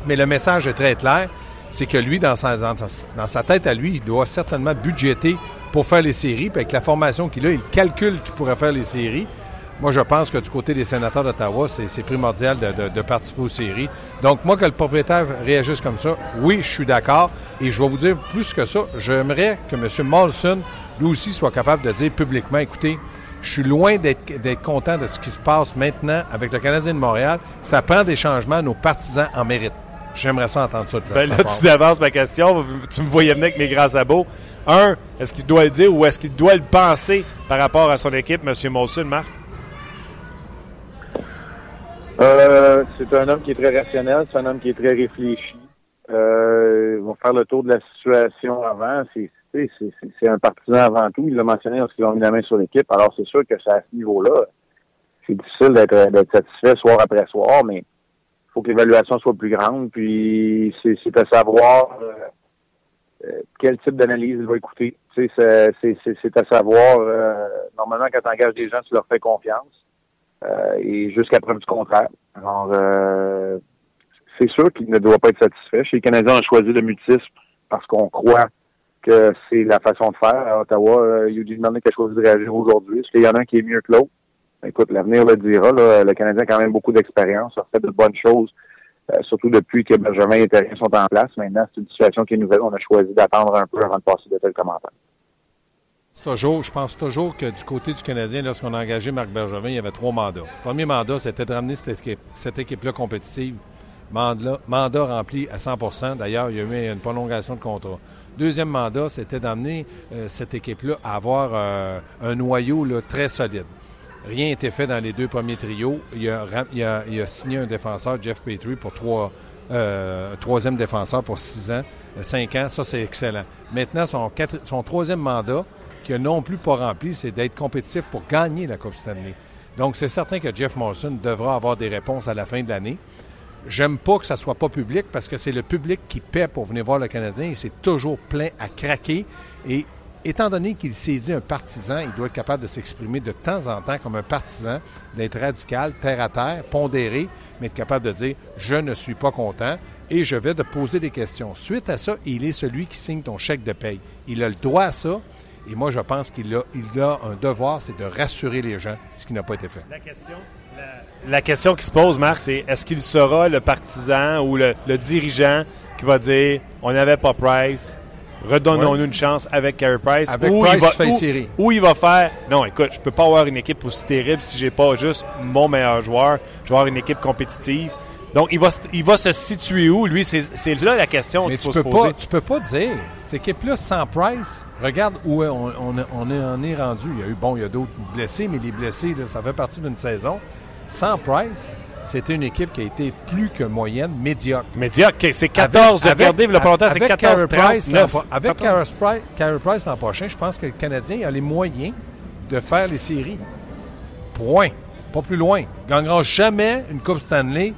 Mais le message est très clair. C'est que lui, dans sa, dans sa tête à lui, il doit certainement budgéter pour faire les séries. Puis avec la formation qu'il a, il calcule qu'il pourrait faire les séries. Moi, je pense que du côté des sénateurs d'Ottawa, c'est primordial de, de, participer aux séries. Donc, moi, que le propriétaire réagisse comme ça, oui, je suis d'accord. Et je vais vous dire plus que ça, j'aimerais que M. Molson, lui aussi, soit capable de dire publiquement, écoutez, je suis loin d'être content de ce qui se passe maintenant avec le Canadien de Montréal. Ça prend des changements, nos partisans en méritent. J'aimerais ça entendre ça. De ben là, tu avances ma question. Tu me voyais venir avec mes grands sabots. Un, est-ce qu'il doit le dire ou est-ce qu'il doit le penser par rapport à son équipe, M. Molson, Marc? Euh, c'est un homme qui est très rationnel, c'est un homme qui est très réfléchi. Euh, ils vont faire le tour de la situation avant. C'est, c'est, un partisan avant tout. Il l'a mentionné lorsqu'ils ont mis la main sur l'équipe. Alors, c'est sûr que c'est à ce niveau-là. C'est difficile d'être, d'être satisfait soir après soir, mais il faut que l'évaluation soit plus grande. Puis, c'est, c'est à savoir euh, euh, quel type d'analyse il va écouter. C'est, c'est, c'est, à savoir, euh, normalement, quand tu engages des gens, tu leur fais confiance. Euh, et jusqu'à preuve du contraire. Alors, euh, c'est sûr qu'il ne doit pas être satisfait. Chez les Canadiens, on a choisi le mutisme parce qu'on croit que c'est la façon de faire. À Ottawa, Eugene Melnick a choisi de réagir aujourd'hui. Est-ce qu'il y en a un qui est mieux que l'autre? Écoute, l'avenir le dira. Le Canadien a quand même beaucoup d'expérience, a fait de bonnes choses, euh, surtout depuis que Benjamin et Terrien sont en place. Maintenant, c'est une situation qui est nouvelle. On a choisi d'attendre un peu avant de passer de tels commentaires. Je pense toujours que du côté du Canadien, lorsqu'on a engagé Marc Bergevin, il y avait trois mandats. Le premier mandat, c'était de ramener cette équipe, cette équipe-là compétitive. Mandat, rempli à 100% D'ailleurs, il y a eu une prolongation de contrat. Deuxième mandat, c'était d'amener euh, cette équipe-là à avoir euh, un noyau très solide. Rien n'était fait dans les deux premiers trios. Il a, signé un défenseur, Jeff Petrie, pour trois, euh, troisième défenseur pour six ans, cinq ans. Ça, c'est excellent. Maintenant, son troisième mandat, qui n'a non plus pas rempli, c'est d'être compétitif pour gagner la Coupe Stanley. Donc, c'est certain que Jeff Morrison devra avoir des réponses à la fin de l'année. J'aime pas que ça soit pas public parce que c'est le public qui paie pour venir voir le Canadien et c'est toujours plein à craquer. Et étant donné qu'il s'est dit un partisan, il doit être capable de s'exprimer de temps en temps comme un partisan, d'être radical, terre à terre, pondéré, mais être capable de dire je ne suis pas content et je vais te poser des questions. Suite à ça, il est celui qui signe ton chèque de paye. Il a le droit à ça. Et moi, je pense qu'il a, il a un devoir, c'est de rassurer les gens, ce qui n'a pas été fait. La question, la, question qui se pose, Marc, c'est est-ce qu'il sera le partisan ou le, dirigeant qui va dire on n'avait pas Price, redonnons-nous une chance avec Carey Price. Avec ou Price, il va, série. Ou il va faire non, écoute, je peux pas avoir une équipe aussi terrible si j'ai pas juste mon meilleur joueur. Je vais avoir une équipe compétitive. Donc, il va, il va se situer où, lui? C'est là la question qu'il faut se poser. Pas, tu peux pas dire, cette équipe-là, sans Price, regarde où on, on, on, est, rendu. Il y a eu, bon, il y a d'autres blessés, mais les blessés, ça fait partie d'une saison. Sans Price, c'était une équipe qui a été plus que moyenne, médiocre. Médiocre, c'est 14. Avec, regardez, le c'est 14 Price, Avec Carey Price l'an prochain, je pense que le Canadien a les moyens de faire les séries. Point. Pas plus loin. Il gagnera jamais une Coupe Stanley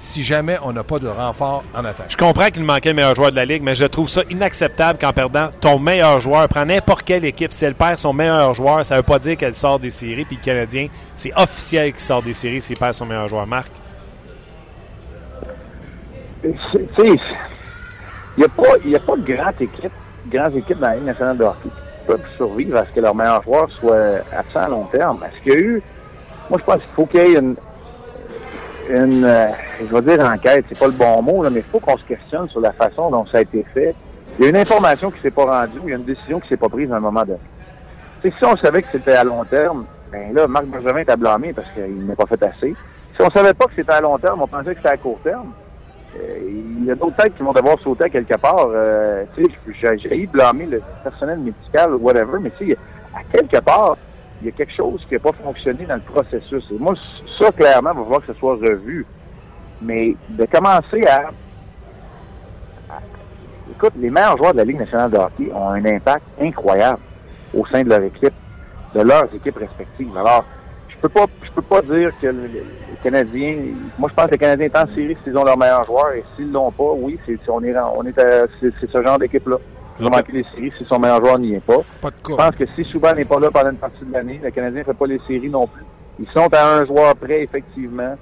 si jamais on n'a pas de renfort en attaque. Je comprends qu'il manquait le meilleur joueur de la Ligue, mais je trouve ça inacceptable qu'en perdant ton meilleur joueur, prends n'importe quelle équipe, si elle perd son meilleur joueur, ça ne veut pas dire qu'elle sort des séries, puis le Canadien, c'est officiel qu'il sort des séries s'il perd son meilleur joueur. Marc? Il n'y a, pas, a pas de grande équipe, grande équipe dans la Ligue nationale de hockey qui peuvent survivre à ce que leur meilleur joueur soit absent à long terme. Est-ce qu'il y a eu... Moi, je pense qu'il faut qu'il y ait une une, euh, je vais dire enquête, c'est pas le bon mot, là, mais il faut qu'on se questionne sur la façon dont ça a été fait. Il y a une information qui s'est pas rendue, il y a une décision qui s'est pas prise à un moment donné. si on savait que c'était à long terme, ben là, Marc Benjamin est à blâmer parce qu'il n'a pas fait assez. Si on savait pas que c'était à long terme, on pensait que c'était à court terme. Euh, il y a d'autres têtes qui vont devoir sauter quelque part. Euh, tu sais, blâmer le personnel médical, whatever, mais tu sais, à quelque part, il y a quelque chose qui n'a pas fonctionné dans le processus. Et moi, ça, clairement, il va falloir que ce soit revu. Mais de commencer à, Écoute, les meilleurs joueurs de la Ligue nationale de hockey ont un impact incroyable au sein de leur équipe, de leurs équipes respectives. Alors, je peux pas je peux pas dire que les Canadiens moi je pense que les Canadiens sont en série s'ils ont leurs meilleurs joueurs et s'ils l'ont pas, oui, c'est on est on est c'est ce genre d'équipe-là. Ont manqué les séries si son meilleur joueur n'y est pas. Je pense que si Souban n'est pas là pendant une partie de l'année, le Canadien ne fait pas les séries non plus. Ils sont à un joueur près, effectivement,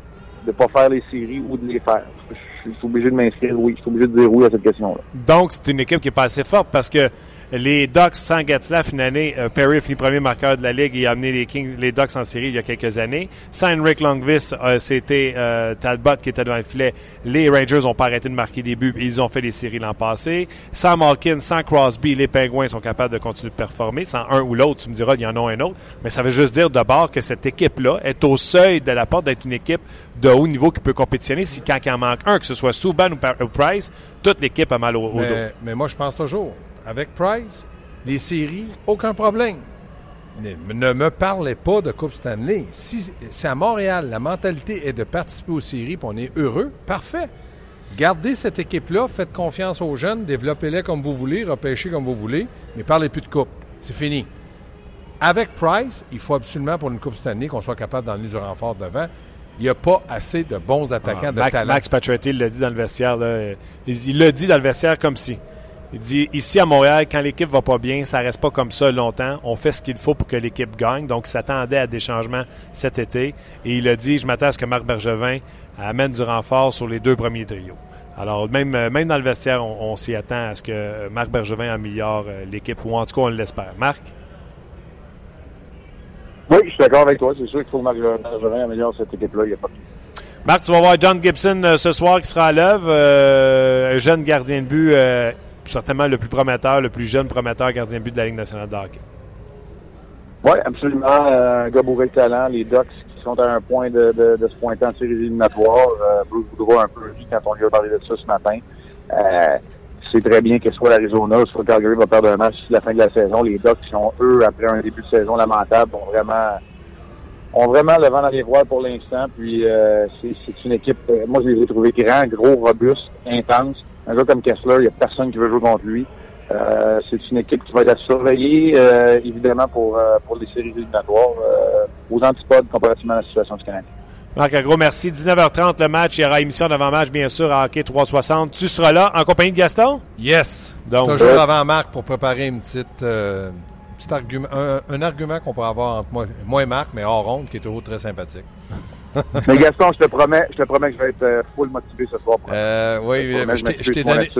de ne pas faire les séries ou de les faire. je suis obligé de m'inscrire oui. Je suis obligé de dire à cette question-là. Donc, c'est une équipe qui est pas assez forte parce que les Ducks sans Getzlaff, une année, euh, Perry finit premier marqueur de la Ligue et a amené les, Kings, les Ducks en série il y a quelques années. Sans Henrik Longvis, euh, c'était euh, Talbot qui était devant le filet. Les Rangers n'ont pas arrêté de marquer des buts et ils ont fait les séries l'an passé. Sans Malkin, sans Crosby, les Penguins sont capables de continuer de performer. Sans un ou l'autre, tu me diras, il y en a un autre. Mais ça veut juste dire d'abord que cette équipe-là est au seuil de la porte d'être une équipe de haut niveau qui peut compétitionner. Si quand il en manque un, ce soit Subban ou, Price, toute l'équipe a mal au, mais, dos. Mais moi, je pense toujours avec Price, les séries, aucun problème. Ne, me parlez pas de Coupe Stanley. Si c'est à Montréal, la mentalité est de participer aux séries, puis on est heureux, parfait. Gardez cette équipe-là, faites confiance aux jeunes, développez-les comme vous voulez, repêchez comme vous voulez, mais parlez plus de Coupe. C'est fini. Avec Price, il faut absolument pour une Coupe Stanley qu'on soit capable d'emmener du renfort devant. Il n'y a pas assez de bons attaquants ah, de Max, talent. Max Pacioretty l'a dit dans le vestiaire. Il l'a dit dans le vestiaire comme si. Il dit ici à Montréal, quand l'équipe va pas bien, ça reste pas comme ça longtemps. On fait ce qu'il faut pour que l'équipe gagne. Donc, il s'attendait à des changements cet été. Et il a dit je m'attends à ce que Marc Bergevin amène du renfort sur les deux premiers trios. Alors, même, euh, même dans le vestiaire, on, s'y attend à ce que Marc Bergevin améliore euh, l'équipe, ou en tout cas, on l'espère. Marc? Oui, je suis d'accord avec toi. C'est sûr qu'il faut que Marc Bergevin améliore cette équipe-là. Il n'y a pas de Marc, tu vas voir John Gibson euh, ce soir qui sera à l'œuvre. un jeune gardien de but certainement le plus prometteur, le plus jeune prometteur gardien de but de la Ligue nationale de hockey. Oui, absolument. Euh, un gars bourré de talent. Les Ducks qui sont à un point de, se pointer en série éliminatoire. Euh, Bruce Boudreau un peu dit quand on lui a parlé de ça ce matin. Euh, c'est très bien que soit l'Arizona, soit Calgary va perdre un match d'ici la fin de la saison. Les Ducks qui sont, eux, après un début de saison lamentable, ont vraiment ont vraiment le vent dans les pour l'instant. Puis euh, c'est une équipe, moi je les ai trouvés grands, gros, robustes, intenses un gars comme Kessler, il n'y a personne qui veut jouer contre lui. Euh, c'est une équipe qui va être à surveiller, euh, évidemment, pour, euh, pour les séries éliminatoires, aux antipodes comparativement à la situation du Canada. Marc, un gros merci. 19h30 le match. Il y aura émission d'avant-match, bien sûr, à Hockey 360. Tu seras là en compagnie de Gaston? Yes. Donc, Toujours avant Marc pour préparer une petite, petit argument, un, argument qu'on pourrait avoir entre moi, moi et Marc, mais hors ronde, qui est toujours très sympathique. (laughs) mais Gaston, je te promets, je te promets que je vais être euh, full motivé ce soir. Euh, oui, je t'ai donné.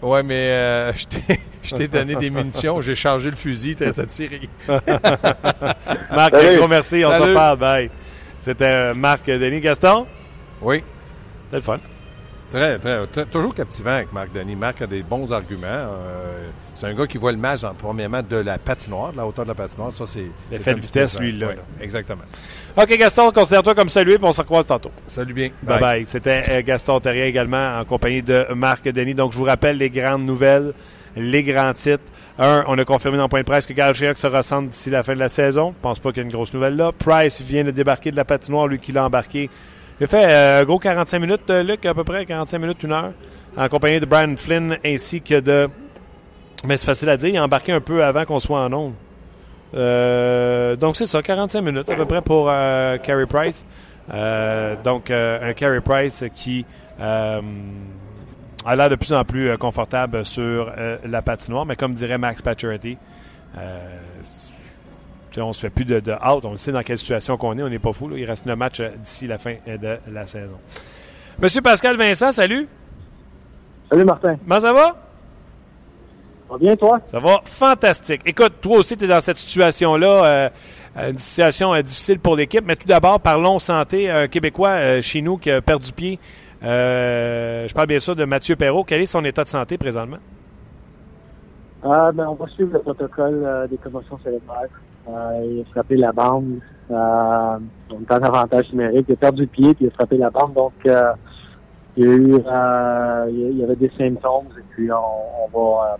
Oui, mais euh, (laughs) je t'ai donné des munitions. J'ai chargé le fusil. T'es (laughs) satiré. Marc, un gros merci. On se parle. Bye. C'était euh, Marc Denis. Gaston? Oui. C'était le fun. Très, très, toujours captivant avec Marc Denis. Marc a des bons arguments. Euh, c'est un gars qui voit le match, premièrement, de la patinoire, de la hauteur de la patinoire. Ça, c'est. L'effet de vitesse, lui, là. exactement. OK, Gaston, considère-toi comme salué, puis on se recroise tantôt. Salut bien. Bye bye. C'était euh, Gaston Terrier également, en compagnie de Marc Denis. Donc, je vous rappelle les grandes nouvelles, les grands titres. Un, on a confirmé dans point de presse que Gary se ressent d'ici la fin de la saison. Je pense pas qu'il y ait une grosse nouvelle là. Price vient de débarquer de la patinoire, lui qui l'a embarqué il a fait euh, un gros 45 minutes, euh, Luc, à peu près 45 minutes, une heure, en compagnie de Brian Flynn ainsi que de. Mais c'est facile à dire, il a embarqué un peu avant qu'on soit en ondes. Euh, donc c'est ça, 45 minutes à peu près pour Carey Price. donc un Carey Price qui a l'air de plus en plus confortable sur la patinoire, mais comme dirait Max Pacioretty, on se fait plus de, de, out. On sait dans quelle situation qu'on est. On n'est pas fou. Il reste le match euh, d'ici la fin euh, de la saison. Monsieur Pascal Vincent, salut. Salut Martin. Comment ça va? Ça va bien, toi? Ça va fantastique. Écoute, toi aussi, tu es dans cette situation-là, euh, une situation difficile pour l'équipe. Mais tout d'abord, parlons santé. Un Québécois chez nous qui a perdu pied. Je parle bien sûr de Mathieu Perrault. Quel est son état de santé présentement? Ah, ben, on va suivre le protocole des commotions cérébrales. Euh, il a frappé la bande. Euh, on est en avantage numérique. Il a perdu le pied puis il a frappé la bande. Donc, euh, il y a eu, euh, il y avait des symptômes et puis on, va,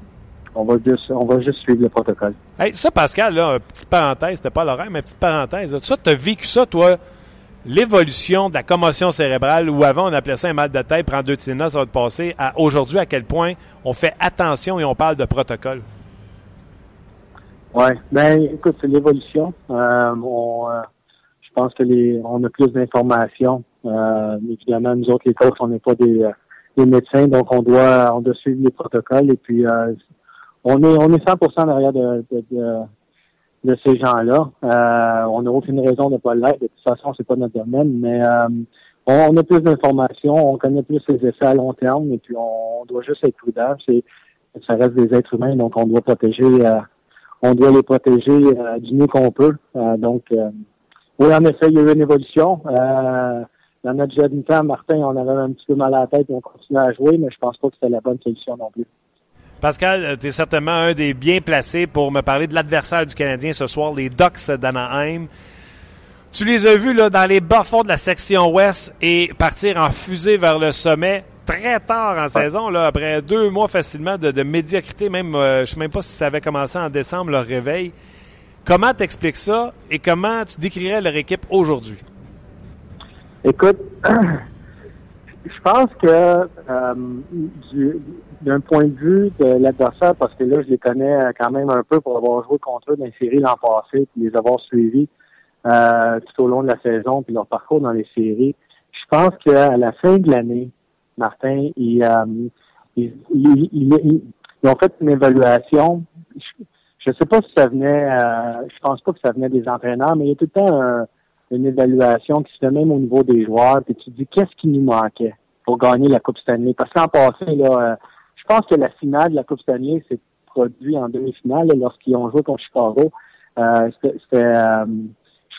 on va juste, on va juste suivre le protocole. Hey, ça, Pascal, là, petite parenthèse, c'était pas l'horaire, mais petite parenthèse. Ça, tu as vécu ça, toi, l'évolution de la commotion cérébrale, où avant on appelait ça un mal de tête, prendre deux Tina, ça va te passer, à aujourd'hui, à quel point on fait attention et on parle de protocole. Oui, ben écoute, c'est l'évolution. Euh, euh, je pense que les, on a plus d'informations. Euh, évidemment, nous autres, les coachs, on n'est pas des, euh, des, médecins, donc on doit, on doit suivre les protocoles. Et puis, euh, on est, on est 100% derrière de, de, de, de ces gens-là. on n'a aucune raison de ne pas l'être. De toute façon, c'est pas notre domaine, mais on, a plus d'informations, on connaît plus ses effets à long terme, et puis on, doit juste être prudent. C'est, ça reste des êtres humains, donc on doit protéger, euh, on doit les protéger euh, du mieux qu'on peut. Euh, donc, oui, en effet, il y a eu une évolution. dans notre jeune temps, Martin, on avait un petit peu mal à la tête et on continuait à jouer, mais je pense pas que c'était la bonne solution non plus. Pascal, tu es certainement un des bien placés pour me parler de l'adversaire du Canadien ce soir, les Ducks d'Anaheim. Tu les as vus là, dans les bas-fonds de la section ouest et partir en fusée vers le sommet très tard en saison, là, après deux mois facilement de, médiocrité, même euh, je ne sais même pas si ça avait commencé en décembre, leur réveil. Comment t'expliques ça et comment tu décrirais leur équipe aujourd'hui? Écoute, (clears throat) je pense que euh, d'un point de vue de l'adversaire, parce que là, je les connais quand même un peu pour avoir joué contre eux dans les séries l'an passé et les avoir suivis. Euh, tout au long de la saison, puis leur parcours dans les séries. Je pense qu'à la fin de l'année, Martin, ils, euh, ils, ont fait une évaluation. Je ne sais pas si ça venait, euh, je pense pas que ça venait des entraîneurs, mais il y a tout le temps une évaluation qui se fait même au niveau des joueurs, puis tu dis qu'est-ce qui nous manquait pour gagner la Coupe Stanley? Parce qu'en passé, là, je pense que la finale de la Coupe Stanley s'est produite en demi-finale lorsqu'ils ont joué contre Chicago. c'était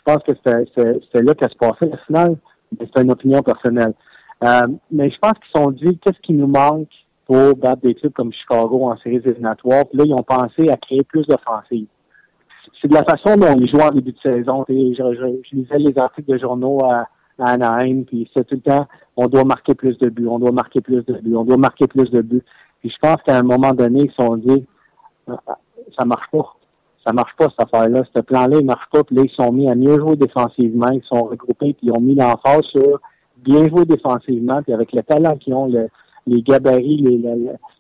je pense que c'est là qu'elle se passait la finale, c'est une opinion personnelle. Euh, mais je pense qu'ils sont dit qu'est-ce qui nous manque pour battre des clubs comme Chicago en séries éliminatoires? Puis là, ils ont pensé à créer plus d'offensives. C'est de la façon dont ils jouent en début de saison. Je, je, lisais les articles de journaux à, Anaheim, puis c'est tout le temps, on doit marquer plus de buts, on doit marquer plus de buts, on doit marquer plus de buts. Puis je pense qu'à un moment donné, ils se sont dit, ah, ça marche pas ça marche pas, cette affaire-là. Ce plan-là, il marche pas. Puis là, ils sont mis à mieux jouer défensivement. Ils sont regroupés, puis ils ont mis l'emphase sur bien jouer défensivement, puis avec le talent qu'ils ont, les gabarits, les,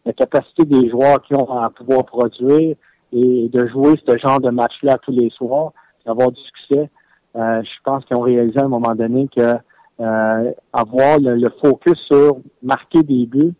la, capacité des joueurs qui ont à pouvoir produire et de jouer ce genre de match-là tous les soirs, d'avoir du succès. Euh, je pense qu'ils ont réalisé à un moment donné que euh, avoir le, le, focus sur marquer des buts,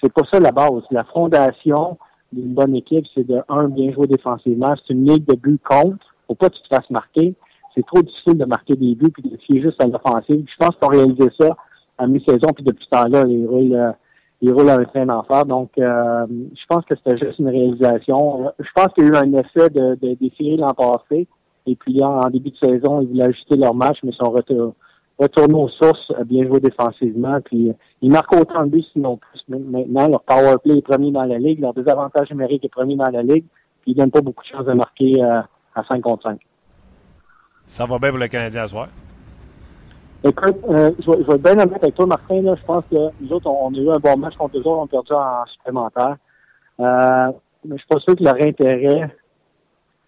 c'est pas ça la base. La fondation, d'une bonne équipe, c'est de, un, bien jouer défensivement. C'est une ligue de buts contre. Faut pas que tu te fasses marquer. C'est trop difficile de marquer des buts puis de fier juste à l'offensive. Je pense qu'on réalisé ça à mi-saison, puis depuis ce temps-là, ils roulent, ils roulent un train d'enfer. Donc, euh, je pense que c'était juste une réalisation. Je pense qu'il y a eu un effet de, de, des séries l'an passé. Et puis, en, début de saison, ils voulaient ajuster leur match, mais ils sont retournés aux sources, bien jouer défensivement. Puis ils marquent autant de buts, sinon plus. Maintenant, leur power play est premier dans la ligue, leur désavantage numérique est premier dans la ligue. Puis ils donnent pas beaucoup de chances de marquer euh, à 5 contre 5. Ça va bien pour le Canadien à soir? Écoute, euh, je, vais, je, bien honnête avec toi, Martin. Là, je pense que nous autres, on, a eu un bon match contre eux autres, on a perdu en supplémentaire. Euh, mais je suis pas sûr que leur intérêt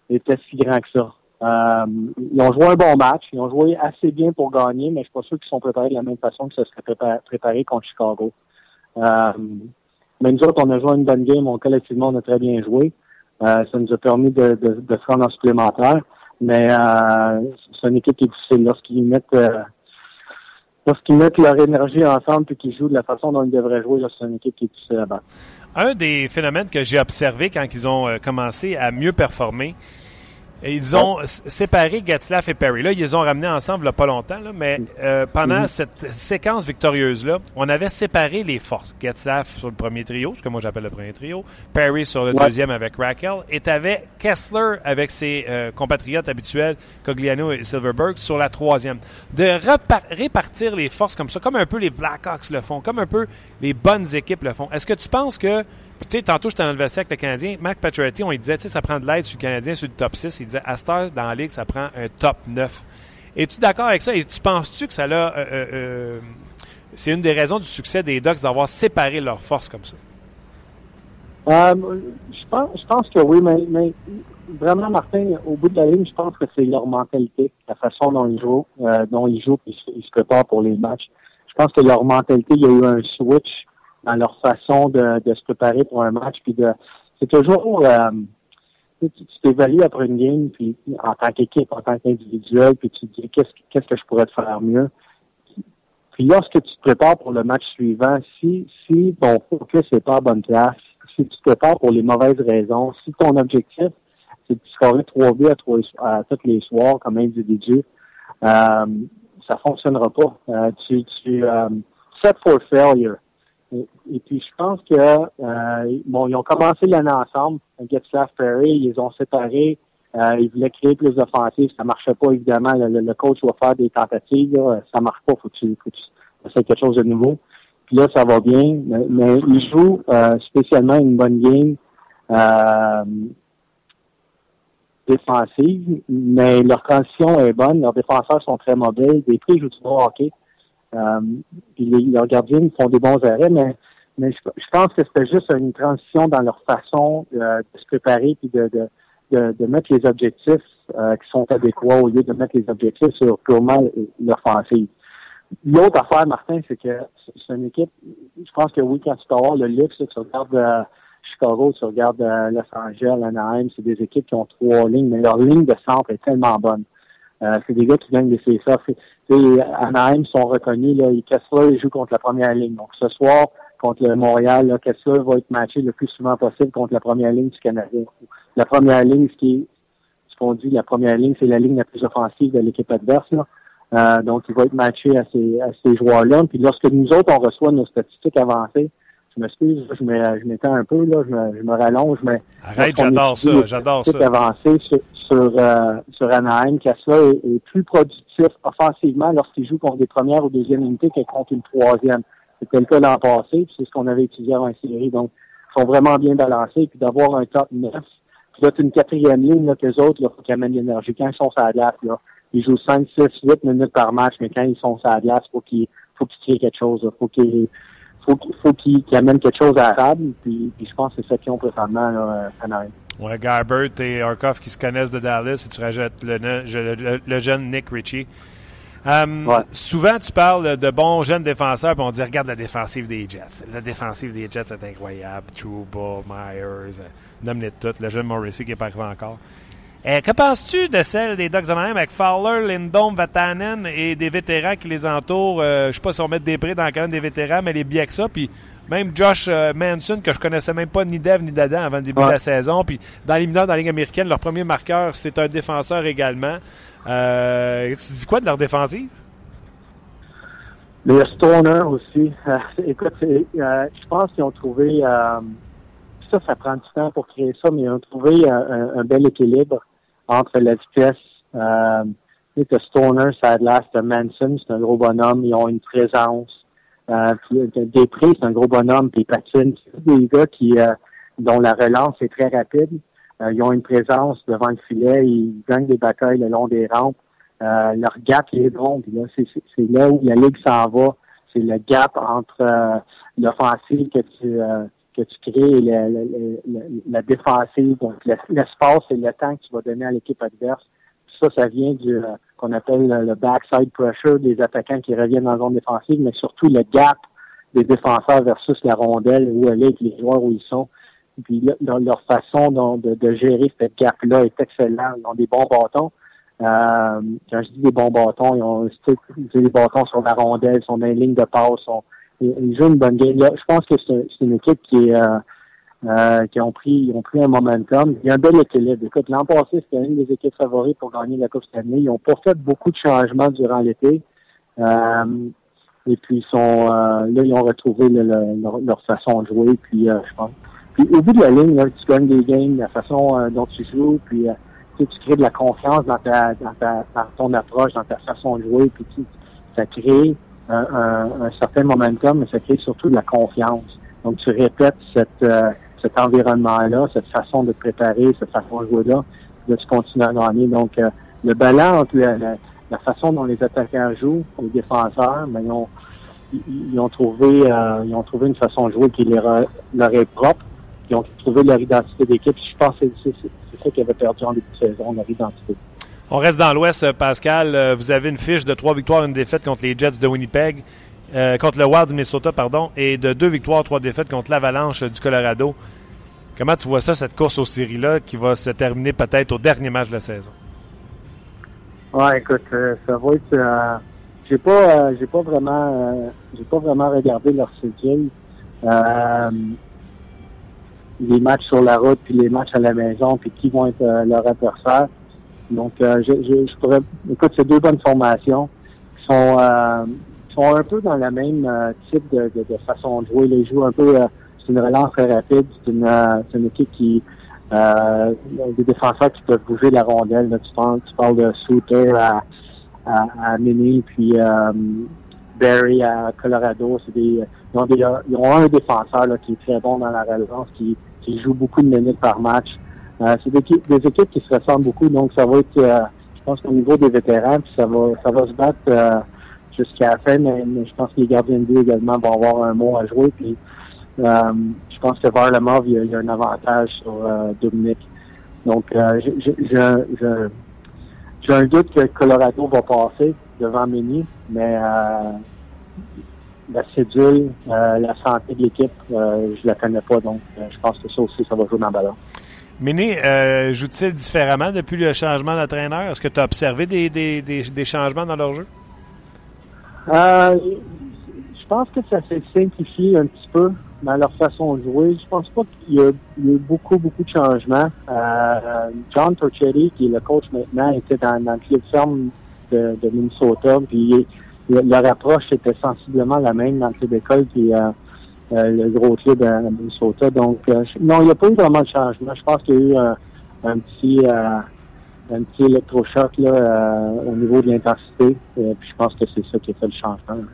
était si grand que ça. Euh, ils ont joué un bon match, ils ont joué assez bien pour gagner, mais je suis pas sûr qu'ils sont préparés de la même façon que ça serait préparé, contre Chicago. Euh, mais nous autres, on a joué une bonne game, on, collectivement, on a très bien joué. Euh, ça nous a permis de, de, de se rendre en supplémentaire. Mais euh, c'est une équipe qui est difficile. Lorsqu'ils mettent euh, lorsqu'ils mettent leur énergie ensemble et qu'ils jouent de la façon dont ils devraient jouer, c'est une équipe qui est difficile à battre. Un des phénomènes que j'ai observé quand ils ont commencé à mieux performer, ils ont séparé Gatslaff et Perry. Là, ils les ont ramenés ensemble il n'y a pas longtemps, mais euh, pendant mm-hmm. cette séquence victorieuse-là, on avait séparé les forces. Gatslaff sur le premier trio, ce que moi j'appelle le premier trio, Perry sur le deuxième avec Raquel, et tu avais Kessler avec ses euh, compatriotes habituels, Cogliano et Silverberg, sur la troisième. De répartir les forces comme ça, comme un peu les Blackhawks le font, comme un peu les bonnes équipes le font. Est-ce que tu penses que tu sais, tantôt, j'étais dans le avec le Canadien. Marc Pacioretty, on lui disait, tu sais, ça prend de l'aide sur le Canadien, sur le top 6. Il disait, à cette heure, dans la Ligue, ça prend un top 9. Es-tu d'accord avec ça? Et tu penses-tu que ça l'a. Euh, euh, euh, c'est une des raisons du succès des Ducks d'avoir séparé leurs forces comme ça? je, pense, je pense que oui, mais, vraiment, Martin, au bout de la ligne, je pense que c'est leur mentalité, la façon dont ils jouent, dont ils jouent, puis ils se préparent pour les matchs. Je pense que leur mentalité, il y a eu un switch dans leur façon de, se préparer pour un match. Puis de, c'est toujours euh, tu t'évalues après une game, puis en tant qu'équipe, en tant qu'individuel, puis tu te dis qu'est-ce, qu'est-ce que je pourrais te faire mieux? Puis lorsque tu te prépares pour le match suivant, si, si ton focus n'est pas à bonne place, si tu te prépares pour les mauvaises raisons, si ton objectif, c'est de scorer trois buts à, trois, à tous les soirs comme individu, euh, ça fonctionnera pas. Euh, tu, tu set for failure. Et, puis je pense que bon, ils ont commencé l'année ensemble, Getzlaff Perry, ils ont séparé. ils voulaient créer plus d'offensives, ça marchait pas évidemment. Le, coach va faire des tentatives, là. ça marche pas, faut que tu, faut que tu essaies quelque chose de nouveau. Puis là, ça va bien, mais, ils jouent spécialement une bonne game. Euh, défensive, mais leur transition est bonne. Leurs défenseurs sont très mobiles. Des prix jouent du bon hockey. Euh, puis leurs gardiens font des bons arrêts, mais, mais je, pense que c'était juste une transition dans leur façon euh, de se préparer puis de, de, de, de mettre les objectifs euh, qui sont adéquats au lieu de mettre les objectifs sur purement l'offensive. L'autre affaire, Martin, c'est que c'est une équipe, je pense que oui, quand tu peux avoir le luxe, tu regardes euh, Chicago, tu regardes euh, Los Angeles, Anaheim, c'est des équipes qui ont trois lignes, mais leur ligne de centre est tellement bonne. Euh, c'est des gars qui gagnent des CSA. Anaheim sont reconnus. Là, Kessler joue contre la première ligne. Donc ce soir, contre le Montréal, là, Kessler va être matché le plus souvent possible contre la première ligne du Canadien. La première ligne, ce qui est ce qu'on dit, la première ligne, c'est la ligne la plus offensive de l'équipe adverse. Là. Euh, donc, il va être matché à ces, à ces joueurs-là. Puis lorsque nous autres, on reçoit nos statistiques avancées, je m'excuse, je m'étends un peu, là, je, me, je me rallonge, mais... Arrête, j'adore ça, j'adore ça. avancé sur, sur, euh, sur Anaheim, Kessler est, est, plus productif offensivement lorsqu'il joue contre des premières ou deuxièmes unités que contre une troisième. C'était le cas l'an passé, puis c'est ce qu'on avait étudié en série. Donc, ils sont vraiment bien balancés, puis d'avoir un top 9, puis là, une quatrième ligne, là, qu'eux autres, là, faut qu'ils amènent l'énergie. Quand ils sont sur la glace, là, ils jouent 5, 6, 8 minutes par match, mais quand ils sont sur la glace, faut qu'ils, faut qu'ils créent quelque chose, faut qu'ils, faut, faut qu'ils amènent quelque chose à la table. Puis, puis, je pense que c'est ça qu'ils ont présentement là, à Naïm. Ouais, Garbert et Arkoff qui se connaissent de Dallas et tu rajoutes le, le, le jeune Nick Ritchie. Um, ouais. Souvent, tu parles de bons jeunes défenseurs, puis on dit regarde la défensive des Jets. La défensive des Jets est incroyable. Trouba, Myers, nomme-les toutes. Le jeune Morrissey qui n'est pas arrivé encore. Euh, que penses-tu de celle des Ducks Anaheim avec Fowler, Lindom, Vatanen et des vétérans qui les entourent? Euh, je sais pas si on met des prix dans le cadre des vétérans, mais les Bieksa, puis même Josh euh, Manson, que je connaissais même pas ni Dev ni Dadan avant le début de la saison. Puis dans les mineurs, dans la Ligue américaine, leur premier marqueur, c'était un défenseur également. tu dis quoi de leur défensive? Les Stoner aussi. (laughs) écoute, je pense qu'ils ont trouvé... ça, ça prend du temps pour créer ça, mais ils ont trouvé un bel équilibre entre la vitesse. Euh, que Stoner, Sadler, c'est Manson, c'est un gros bonhomme, ils ont une présence. Euh, euh, Després, c'est un gros bonhomme, puis patine. C'est des gars qui euh, dont la relance est très rapide. Euh, ils ont une présence devant le filet, ils gagnent des batailles le long des rampes. Euh, leur gap est bon, là, c'est, là où la Ligue s'en va. C'est le gap entre l'offensive que tu que tu crées la, la, la, la défensive, donc l'espace et le temps que tu vas donner à l'équipe adverse. Ça, ça vient du euh, qu'on appelle le backside pressure des attaquants qui reviennent dans la zone défensive, mais surtout le gap des défenseurs versus la rondelle où elle est, les joueurs où ils sont. Puis leur, leur façon de, de, gérer cette gap-là est excellente. Ils ont des bons bâtons. Euh, quand je dis des bons bâtons, ils ont des bâtons sur la rondelle, ils sont dans les lignes de passe, sont, ils jouent une bonne game. Je pense que c'est une équipe qui est euh, euh, qui ont pris ont pris un momentum. Il y a un bel équilibre. Écoute, l'an passé, c'était une des équipes favorites pour gagner la Coupe Stanley. Ils ont pas fait beaucoup de changements durant l'été. Euh, et puis ils sont là, ils ont retrouvé leur, façon de jouer. Puis je pense. Puis au bout de la ligne, tu gagnes des games, la façon dont tu joues, puis tu, crées de la confiance dans ta, dans ta dans ton approche, dans ta façon de jouer, puis tu, ça crée un, certain momentum, mais ça crée surtout de la confiance. Donc, tu répètes cette, euh, cet environnement-là, cette façon de préparer, cette façon de jouer-là, de tu continues à gagner. Donc, euh, le balance entre la, façon dont les attaquants jouent, les défenseurs, mais ben, ils ont, ils, ont trouvé euh, ils ont trouvé une façon de jouer qui leur, leur est propre. Ils ont trouvé leur identité d'équipe. Je pense que c'est ça qu'ils avaient perdu en début de saison, leur identité. On reste dans l'Ouest, euh, Pascal. Euh, vous avez une fiche de trois victoires, une défaite contre les Jets de Winnipeg, euh, contre le Wild du Minnesota, pardon, et de deux victoires, trois défaites contre l'Avalanche du Colorado. Comment tu vois ça, cette course aux séries-là, qui va se terminer peut-être au dernier match de la saison? Ouais, écoute, ça va être. j'ai pas, j'ai pas vraiment, j'ai pas vraiment regardé leur schedule. les matchs sur la route, puis les matchs à la maison, puis qui vont être leur adversaire. Donc, euh, je, je, je, pourrais... Écoute, c'est deux bonnes formations. sont, euh, sont un peu dans le même euh, type de, de, de façon de jouer. Ils jouent un peu, euh, c'est une relance très rapide. C'est une, euh, une équipe qui, euh, des défenseurs qui peuvent bouger la rondelle. Là, tu, parles, tu parles de Souter à, à, à Mini, puis Barry à Colorado. C'est des, ils, ont des, ils ont un défenseur là, qui est très bon dans la relance, qui, qui joue beaucoup de minutes par match. Euh, c'est des, équipes- qui se ressemblent beaucoup, donc ça va être, euh, je pense qu'au niveau des vétérans, puis ça va, ça va se battre euh, jusqu'à la fin, mais, je pense que les gardiens de but également vont avoir un mot à jouer. Puis, euh, je pense que vers le mauve, il y a, il y a un avantage sur euh, Dominic. Donc, j'ai- un doute que Colorado va passer devant Mini, mais la cédule, euh, la santé de l'équipe, euh, je la connais pas, donc euh, je pense que ça aussi, ça va jouer dans le. Mini, euh, joue-t-il différemment depuis le changement d'entraîneur? Est-ce que tu as observé des, des, des, changements dans leur jeu? Euh, je pense que ça s'est simplifié un petit peu dans leur façon de jouer. Je pense pas qu'il y, a eu beaucoup, beaucoup de changements. Euh, John Torchetti, qui est le coach maintenant, était dans, dans le club ferme de, Minnesota. Puis le- leur approche était sensiblement la même dans le club école qui est euh, euh, le gros club à, Minnesota. Donc, euh, non, il n'y a pas eu vraiment de changement. Je pense qu'il y a eu un, un petit... euh, un petit électrochoc là, euh, au niveau de l'intensité. Euh, puis je pense que c'est ça qui a fait le changement.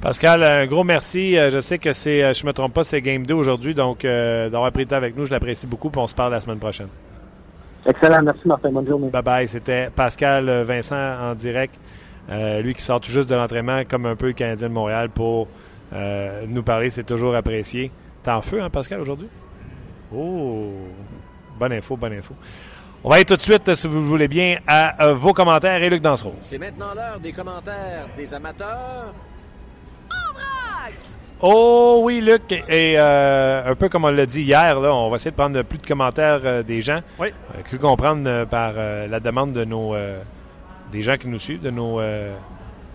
Pascal, un gros merci. Euh, Je sais que c'est, euh, je me trompe pas, c'est Game 2 aujourd'hui, donc euh, d'avoir pris le temps avec nous, je l'apprécie beaucoup, puis on se parle la semaine prochaine. Excellent, merci Martin, bonne journée. Bye bye. C'était Pascal euh, Vincent en direct. Euh, lui qui sort tout juste de l'entraînement, comme un peu le Canadien de Montréal, pour euh, nous parler. C'est toujours apprécié. T'es en feu, hein, Pascal, aujourd'hui? Oh! Bonne info, bonne info. On va aller tout de suite, si vous le voulez bien, à euh, vos commentaires et Luc Dansereau. C'est maintenant l'heure des commentaires des amateurs. Oh oui, Luc. Et euh, un peu comme on l'a dit hier, là, on va essayer de prendre plus de commentaires euh, des gens. Oui. Euh, cru comprendre par la demande de nos des gens qui nous suivent, de nos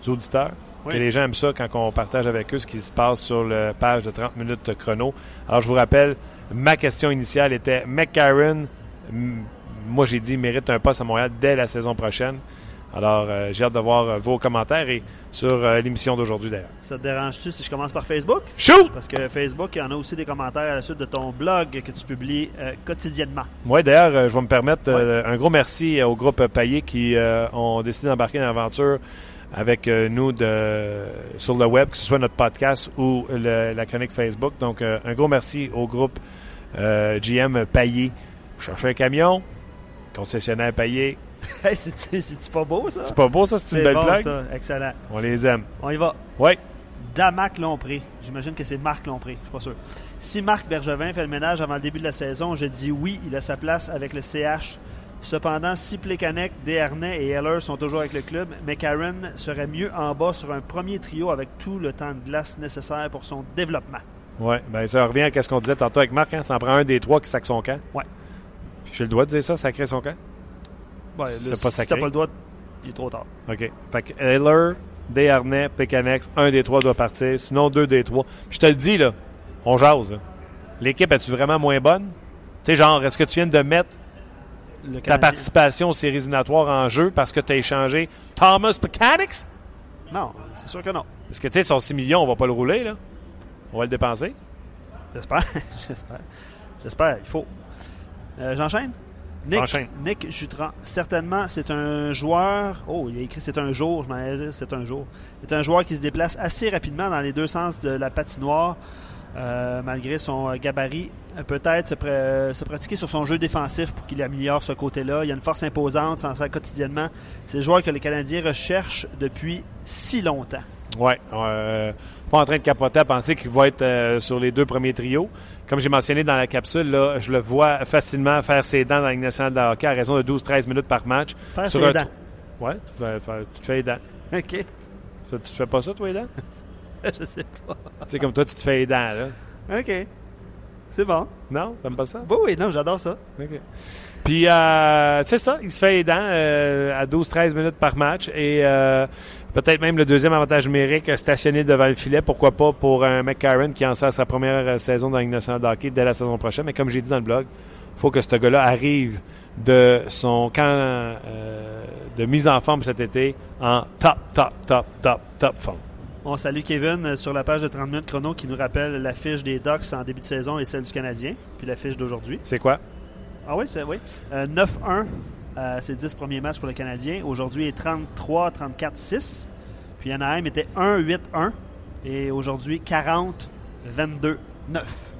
auditeurs. Oui. Que les gens aiment ça quand on partage avec eux ce qui se passe sur la page de 30 minutes chrono. Alors, je vous rappelle, ma question initiale était McCarron, moi j'ai dit, mérite un poste à Montréal dès la saison prochaine. Alors, euh, j'ai hâte de voir euh, vos commentaires et sur euh, l'émission d'aujourd'hui d'ailleurs. Ça te dérange-tu si je commence par Facebook? Shoot! Parce que Facebook, il y en a aussi des commentaires à la suite de ton blog que tu publies quotidiennement. Oui, d'ailleurs, je vais me permettre un gros merci au groupe Payet qui ont décidé d'embarquer dans l'aventure avec euh, nous de, sur le web, que ce soit notre podcast ou le- la chronique Facebook. Donc, euh, un gros merci au groupe euh, GM Payet. Vous cherchez un camion, concessionnaire. (laughs) Hey, c'est-tu c'est-tu pas beau, ça? C'est pas beau, ça? C'est une belle bon, blague? ça. Excellent. On les aime. On y va. Oui. Damac Lompré. J'imagine que c'est Marc Lompré. Je suis pas sûr. Si Marc Bergevin fait le ménage avant le début de la saison, je dis oui, il a sa place avec le CH. Cependant, si Plekanec, Desharnais et Heller sont toujours avec le club, McCarron serait mieux en bas sur un premier trio avec tout le temps de glace nécessaire pour son développement. Oui. Ben, ça revient à ce qu'on disait tantôt avec Marc. Hein? Ça en prend un des trois qui sac son camp. Ouais. Puis J'ai le droit de dire ça, sacrer son camp? Ouais, C'est là, pas si sacré. t'as pas le droit, il est trop tard. OK. Fait que Heller, Desharnais, Pécanex, un des trois doit partir, sinon deux des trois. Puis je te le dis, là, on jase. L'équipe, est-tu vraiment moins bonne? Tu sais, genre, est-ce que tu viens de mettre Le ta participation aux séries éliminatoires en jeu parce que tu as échangé Thomas Pécanex? Non, c'est sûr que non. Parce que, tu sais, son 6 millions, on va pas le rouler, là. On va le dépenser. J'espère. (laughs) J'espère. J'espère. Il faut. Euh, J'enchaîne? Nick, Enchaîne. Nick Jutran. Certainement, c'est un joueur. Oh, il a écrit c'est un jour. Je m'en dire c'est un jour. C'est un joueur qui se déplace assez rapidement dans les deux sens de la patinoire, euh, malgré son euh, gabarit. Euh, Peut-être se, pr- se pratiquer sur son jeu défensif pour qu'il améliore ce côté-là. Il y a une force imposante, s'en sert quotidiennement. C'est le joueur que les Canadiens recherchent depuis si longtemps. Euh, pas en train de capoter à penser qu'il va être euh, sur les deux premiers trios. Comme j'ai mentionné dans la capsule, là, je le vois facilement faire ses dents dans la Ligue nationale de hockey à raison de 12-13 minutes par match. Faire Sur ses dents. Ouais, tu, te fais les dents. (laughs) OK. Ça, tu te fais pas ça, toi, les dents? (laughs) (laughs) Je sais pas. tu sais, comme toi, tu te fais les dents, là. OK. C'est bon. Non? T'aimes pas ça? Oui, oui, non, j'adore ça. OK. Puis, euh, c'est ça, il se fait les dents euh, à 12-13 minutes par match. Et euh, Peut-être même le deuxième avantage numérique stationné devant le filet. Pourquoi pas pour un McCarron qui en sort sa première euh, saison dans de hockey dès la saison prochaine. Mais comme j'ai dit dans le blog, faut que ce gars-là arrive de son camp euh, de mise en forme cet été en top, top, top, top, top forme. On salue Kevin euh, sur la page de 30 minutes chrono qui nous rappelle la fiche des Ducks en début de saison et celle du Canadien, puis la fiche d'aujourd'hui. C'est quoi? Ah oui, c'est oui. Euh, 9-1 à ses 10 premiers matchs pour le Canadien. Aujourd'hui est 33-34-6. Puis Anaheim était 1-8-1 et aujourd'hui 40-22-9.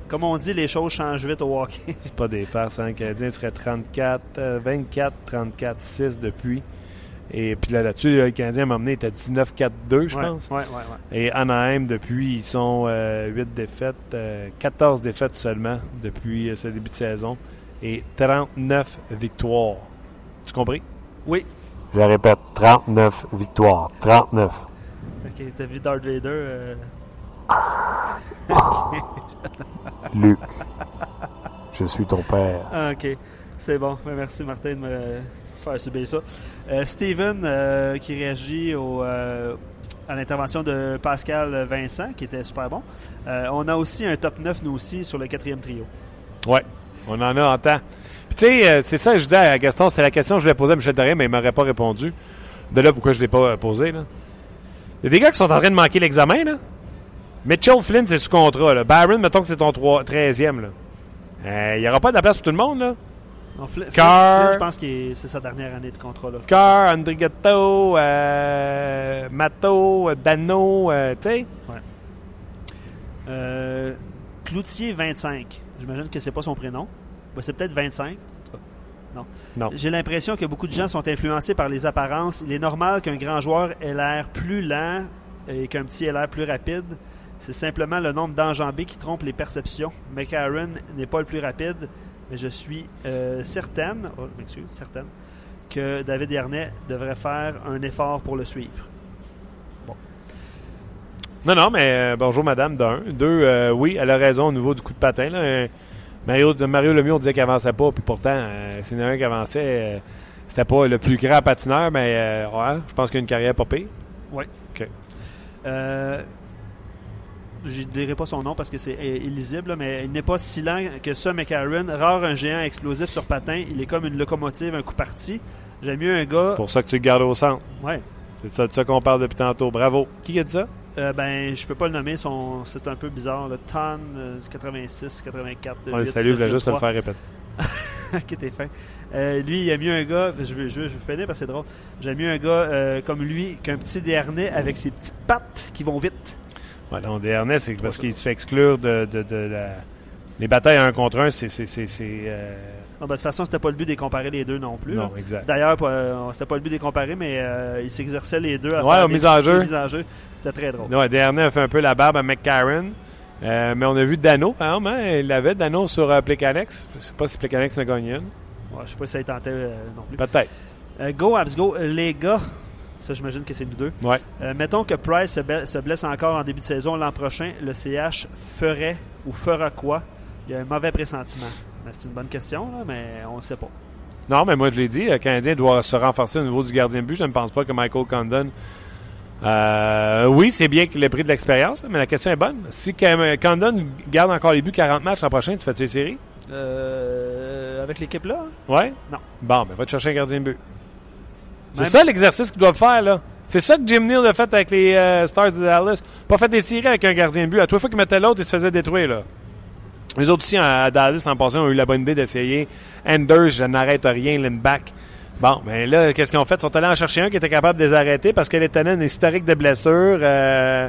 Comme on dit, les choses changent vite au hockey. C'est pas des farces. Hein? Le Canadien serait 34, euh, 24, 34, 6 depuis. Et puis là, là-dessus, le Canadien m'a emmené était 19-4-2, je Ouais, pense. ouais, ouais, ouais. Et Anaheim, depuis, ils sont 8 défaites, euh, 14 défaites seulement depuis euh, ce début de saison et 39 victoires. Tu compris? Oui. Je répète, 39 victoires. 39. Ok, t'as vu Darth Vader euh, (laughs) Luc, je suis ton père. Ah, ok. C'est bon. Ben, Merci, Martin, de me faire subir ça. Euh, Steven, euh, qui réagit au, euh, à l'intervention de Pascal Vincent, qui était super bon. On a aussi un top 9, nous aussi, sur le quatrième trio. Ouais, on en a en temps. Puis tu sais, c'est ça que je dis à Gaston, c'était la question que je voulais poser à Michel Therrien, mais il m'aurait pas répondu. De là, pourquoi je l'ai pas posé, là. Il y a des gars qui sont en train de manquer l'examen, là. Mitchell Flynn, c'est sous contrat, là. Barron, mettons que c'est ton 3, 13e, là. Il n'y aura pas de la place pour tout le monde, là. Carr. Je pense que c'est sa dernière année de contrat. Là. Carr, Andrigetto, euh, Matto, euh, Dano, euh, tu sais. Euh, Cloutier 25. J'imagine que c'est pas son prénom. Ben, c'est peut-être 25. Non. Non. J'ai l'impression que beaucoup de gens sont influencés par les apparences. Il est normal qu'un grand joueur ait l'air plus lent et qu'un petit ait l'air plus rapide. C'est simplement le nombre d'enjambées qui trompe les perceptions. McAaron n'est pas le plus rapide, mais je suis euh, certaine, oh, je m'excuse, certaine, que David Yarnet devrait faire un effort pour le suivre. Non, non, mais euh, bonjour madame, d'un. Deux, euh, oui, elle a raison au niveau du coup de patin. Là. Mario, Mario Lemieux, on disait qu'il avançait pas, puis pourtant, s'il y en a un qui avançait, c'était pas le plus grand patineur, mais ouais, je pense qu'il a une carrière pas pire. Euh, je ne dirai pas son nom parce que c'est euh, illisible, là, mais il n'est pas si lent que ça, McCarron. Rare un géant explosif sur patin. Il est comme une locomotive, un coup parti. J'aime mieux un gars. C'est pour ça que tu le gardes au centre. Ouais. C'est de ça, de ça qu'on parle depuis tantôt. Bravo. Qui a dit ça? Euh, ben, je peux pas le nommer. Son... C'est un peu bizarre. Le Ton euh, 86, 84. On le salue, je voulais juste te le faire répéter. (laughs) ok, t'es fin. Euh, lui, il aime mieux un gars. Je veux, je je veux finir parce que c'est drôle. J'aime mieux un gars euh, comme lui qu'un petit Dernay avec ses petites pattes qui vont vite. Ouais, c'est parce qu'il se fait exclure de, de, de la. Les batailles un contre un, c'est. euh, Non, ben, de toute façon, c'était pas le but de comparer les deux non plus. là. Non, exact. D'ailleurs, euh, c'était pas le but de comparer, mais euh, ils s'exerçaient les deux à Ouais, faire mises en jeu. mises en jeu. C'était très drôle. Ouais, a fait un peu la barbe à McCarron. Euh, mais on a vu Dano, par exemple, hein, il avait Dano sur euh. Je sais pas si Plecanex en a gagné une. Ouais, je sais pas si ça tentait euh, non plus. Peut-être. Go, Abs, go. Les gars, ça, j'imagine que c'est nous deux. Ouais. Euh, mettons que Price se, blesse encore en début de saison l'an prochain. Le CH ferait ou fera quoi? Il y a un mauvais pressentiment. Ben, c'est une bonne question, là, mais on ne sait pas. Non, mais moi, je l'ai dit, le Canadien doit se renforcer au niveau du gardien de but. Je ne pense pas que Michael Condon. Euh, oui, c'est bien qu'il ait pris de l'expérience, mais la question est bonne. Si Condon garde encore les buts 40 matchs l'an prochain, tu fais-tu les séries? Euh, avec l'équipe-là, hein? Ouais? Non. Bon, ben va te chercher un gardien de but. C'est ça l'exercice qu'ils doivent faire, là. C'est ça que Jim Neal a fait avec les euh, Stars de Dallas. Pas fait des séries avec un gardien de but. À toi, fois qu'il mettait l'autre, il se faisait détruire, là. Les autres aussi, à Dallas, en passant, ont eu la bonne idée d'essayer Anders, je n'arrête rien, Lindback. Bon, mais là, qu'est-ce qu'ils ont fait? Ils sont allés en chercher un qui était capable de les arrêter parce qu'elle était une historique de blessures. Euh,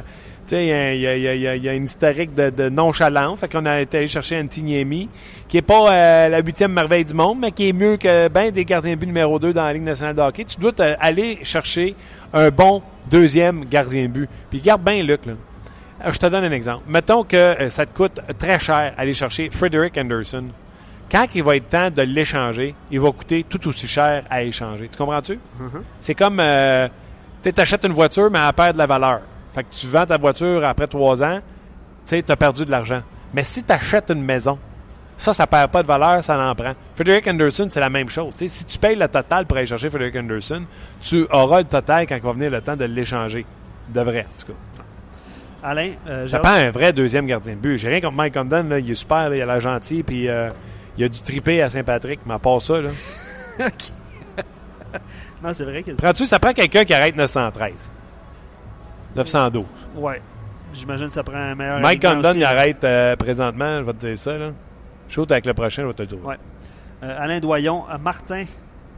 il y a- y, y y une historique de, de nonchalance. Fait qu'on a été allé chercher Antiniemi, qui est pas euh, la huitième merveille du monde, mais qui est mieux que ben des gardiens de but numéro 2 dans la Ligue nationale de hockey. Tu dois aller chercher un bon deuxième gardien de but. Puis garde bien Luc, là. Euh, Je te donne un exemple. Mettons que euh, ça te coûte très cher aller chercher Frederick Anderson. Quand il va être temps de l'échanger, il va coûter tout aussi cher à échanger. Tu comprends-tu? C'est comme, euh, tu achètes une voiture, mais elle perd de la valeur. Fait que tu vends ta voiture après trois ans, tu sais, as perdu de l'argent. Mais si tu achètes une maison, Ça, ça perd pas de valeur, ça l'en prend. Frederick Anderson, c'est la même chose. T'sais, si tu payes le total pour aller chercher Frederick Anderson, tu auras le total quand il va venir le temps de l'échanger. De vrai, en tout cas. Alain, euh, Ça prend un vrai deuxième gardien de but. J'ai rien contre Mike Condon, là, il est super, là, il a l'air gentil, puis euh, il a du tripé à Saint-Patrick, mais à part ça, là. (laughs) (laughs) Non, c'est vrai que. Prends-tu, ça prend quelqu'un qui arrête 913. 912. Ouais. J'imagine que ça prend un meilleur. Mike Condon, il arrête euh, présentement, je vais te dire ça, là. Shoot avec le prochain, je vais te le trouver. Ouais. Euh, Alain Doyon, euh, Martin,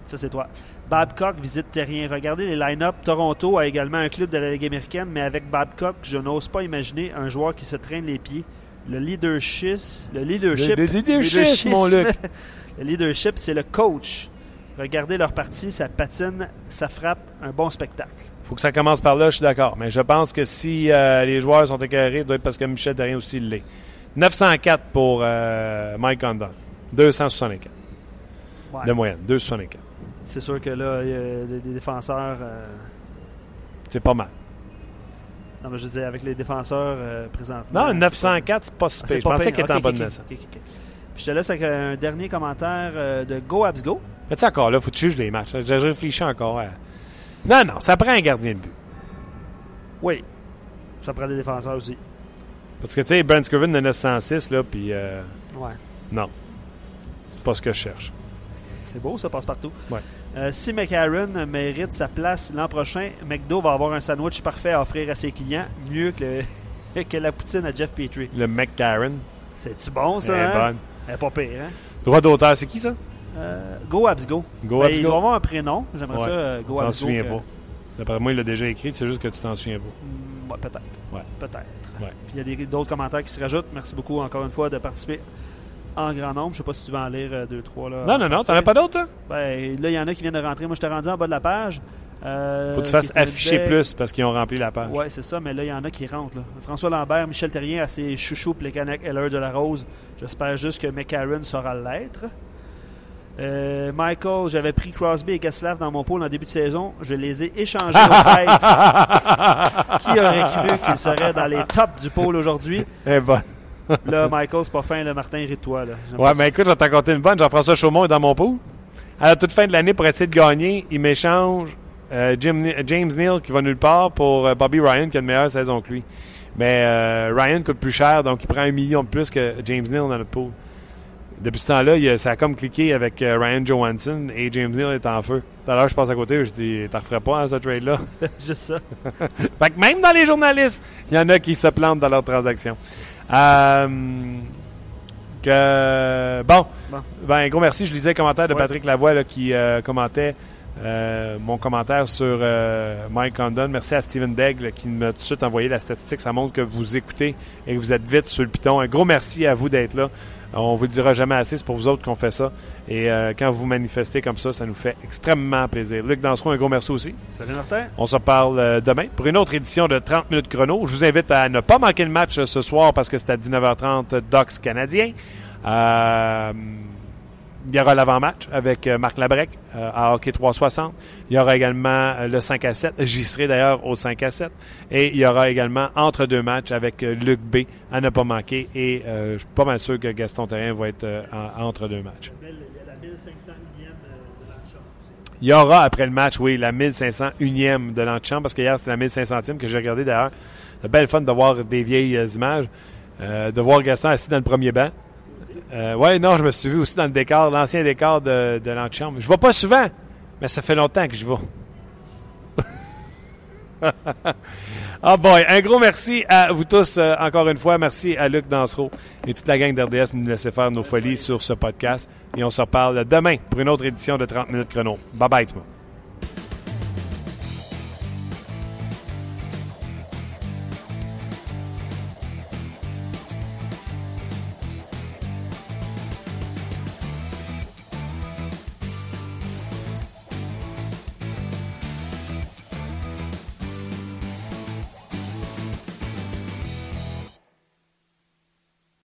ça c'est toi. Babcock visite Terrien. Regardez les line-up. Toronto a également un club de la Ligue américaine, mais avec Babcock, je n'ose pas imaginer un joueur qui se traîne les pieds. Le leadership, le leadership, Le- le leadership, mon Luc. (laughs) le leadership, c'est le coach. Regardez leur partie, ça patine, ça frappe, un bon spectacle. Faut que ça commence par là, je suis d'accord. Mais je pense que si euh, les joueurs sont écœurés, ça doit être parce que Michel Terrien aussi l'est. 904 pour euh, Mike Condon. 264 Ouais. de moyenne. 264. C'est sûr que là, il y a des défenseurs. euh, C'est pas mal. non, mais je veux dire, avec les défenseurs présentement. Non, c'est 904, c'est pas si Ah, Je pensais qu'il était en bas de ok, 900. ok, ok, ok. Puis je te laisse avec un dernier commentaire de Go Abs Go. Mais tu sais, encore là, faut que tu juges les matchs. J'ai réfléchi encore. à- Non, non, ça prend un gardien de but. Oui. Ça prend des défenseurs aussi. Parce que, tu sais, Brent Scriven de 906, là, puis euh, Ouais. non. C'est pas ce que je cherche. C'est beau, ça passe partout. Ouais. Euh, si McAaron mérite sa place l'an prochain, McDo va avoir un sandwich parfait à offrir à ses clients, mieux que, le- (laughs) que la poutine à Jeff Petrie. Le McCarron. C'est-tu bon, ça? Elle est hein? bonne. Elle est pas pire, hein? Droit d'auteur, c'est qui ça? Euh, go Abs Go. Ben, il doit avoir un prénom. J'aimerais Ouais. ça, euh, Go Tu t'en Abs Go. souviens que- pas. D'après moi, il l'a déjà écrit, c'est juste que tu t'en souviens pas. Ouais, peut-être. Ouais. Peut-être. Ouais. Puis il y a d'autres commentaires qui se rajoutent. Merci beaucoup encore une fois de participer en grand nombre. Je sais pas si tu vas en lire euh, deux, trois. Là, Non, non, non, t'en as pas d'autres, là? Ben, là, il y en a qui viennent de rentrer. Moi, je t'ai rendu en bas de la page. Euh, Faut que tu fasses afficher disait- plus parce qu'ils ont rempli la page. Ouais, c'est ça, mais là, il y en a qui rentrent. là. François Lambert, Michel Terrien à ses chouchous Plekanec, Heller de la Rose. J'espère juste que McCarron saura l'être. Euh, Michael, j'avais pris Crosby et Getzlaff dans mon pôle en début de saison. Je les ai échangés (laughs) au fait. Qui aurait cru qu'ils seraient dans les tops du pôle aujourd'hui? Eh ben. Là, Michael, c'est pas fin, le Martin rit de toi. Là. Ouais, mais écoute, je vais t'en compter une bonne. Jean-François Chaumont est dans mon pot. À la toute fin de l'année, pour essayer de gagner, il m'échange euh, Jim- James Neal qui va nulle part pour euh, Bobby Ryan qui a une meilleure saison que lui. Mais euh, Ryan coûte plus cher, donc il prend un million de plus que James Neal dans notre pool. Depuis ce temps-là, ça a comme cliqué avec euh, Ryan Johansson et James Neal est en feu. Tout à l'heure, je passe à côté, je dis, t'en referais pas hein, ce trade-là? (laughs) (laughs) Juste ça. (laughs) Fait que même dans les journalistes, il y en a qui se plantent dans leurs transactions. Euh, que, bon, Bon. ben gros merci. Je lisais le commentaire de Ouais. Patrick Lavoie là, qui euh, commentait euh, mon commentaire sur euh, Mike Condon. Merci à Steven Daigle qui m'a tout de suite envoyé la statistique. Ça montre que vous écoutez et que vous êtes vite sur le piton. Un gros merci à vous d'être là. On vous le dira jamais assez, c'est pour vous autres qu'on fait ça. Et euh, quand vous manifestez comme ça, ça nous fait extrêmement plaisir. Luc Dansereau, un gros merci aussi. Salut Martin. On se parle euh, demain pour une autre édition de 30 minutes chrono. Je vous invite à ne pas manquer le match euh, ce soir parce que c'est à 19h30 euh, Docs canadien. Euh, il y aura l'avant-match avec euh, Marc Labrec euh, à Hockey 360. Il y aura également euh, le 5 à 7. J'y serai d'ailleurs au 5 à 7. Et il y aura également entre deux matchs avec Luc B à ne pas manquer. Et euh, je suis pas mal sûr que Gaston Terrien va être euh, en- entre deux matchs. Il y aura après le match, oui, la 1501e de l'antichambre, parce que hier, c'était la 1500e que j'ai regardé d'ailleurs. C'est belle fun de voir des vieilles images, euh, de voir Gaston assis dans le premier banc. Euh, ouais, non, je me suis vu aussi dans le décor, l'ancien décor de, de l'antichambre. Je vais pas souvent, mais ça fait longtemps que je vais. (laughs) Ah boy, un gros merci à vous tous euh, encore une fois. Merci à Luc Dansereau et toute la gang d'RDS de nous laisser faire nos folies sur ce podcast. Et on se reparle demain pour une autre édition de 30 minutes chrono. Bye bye tout le monde.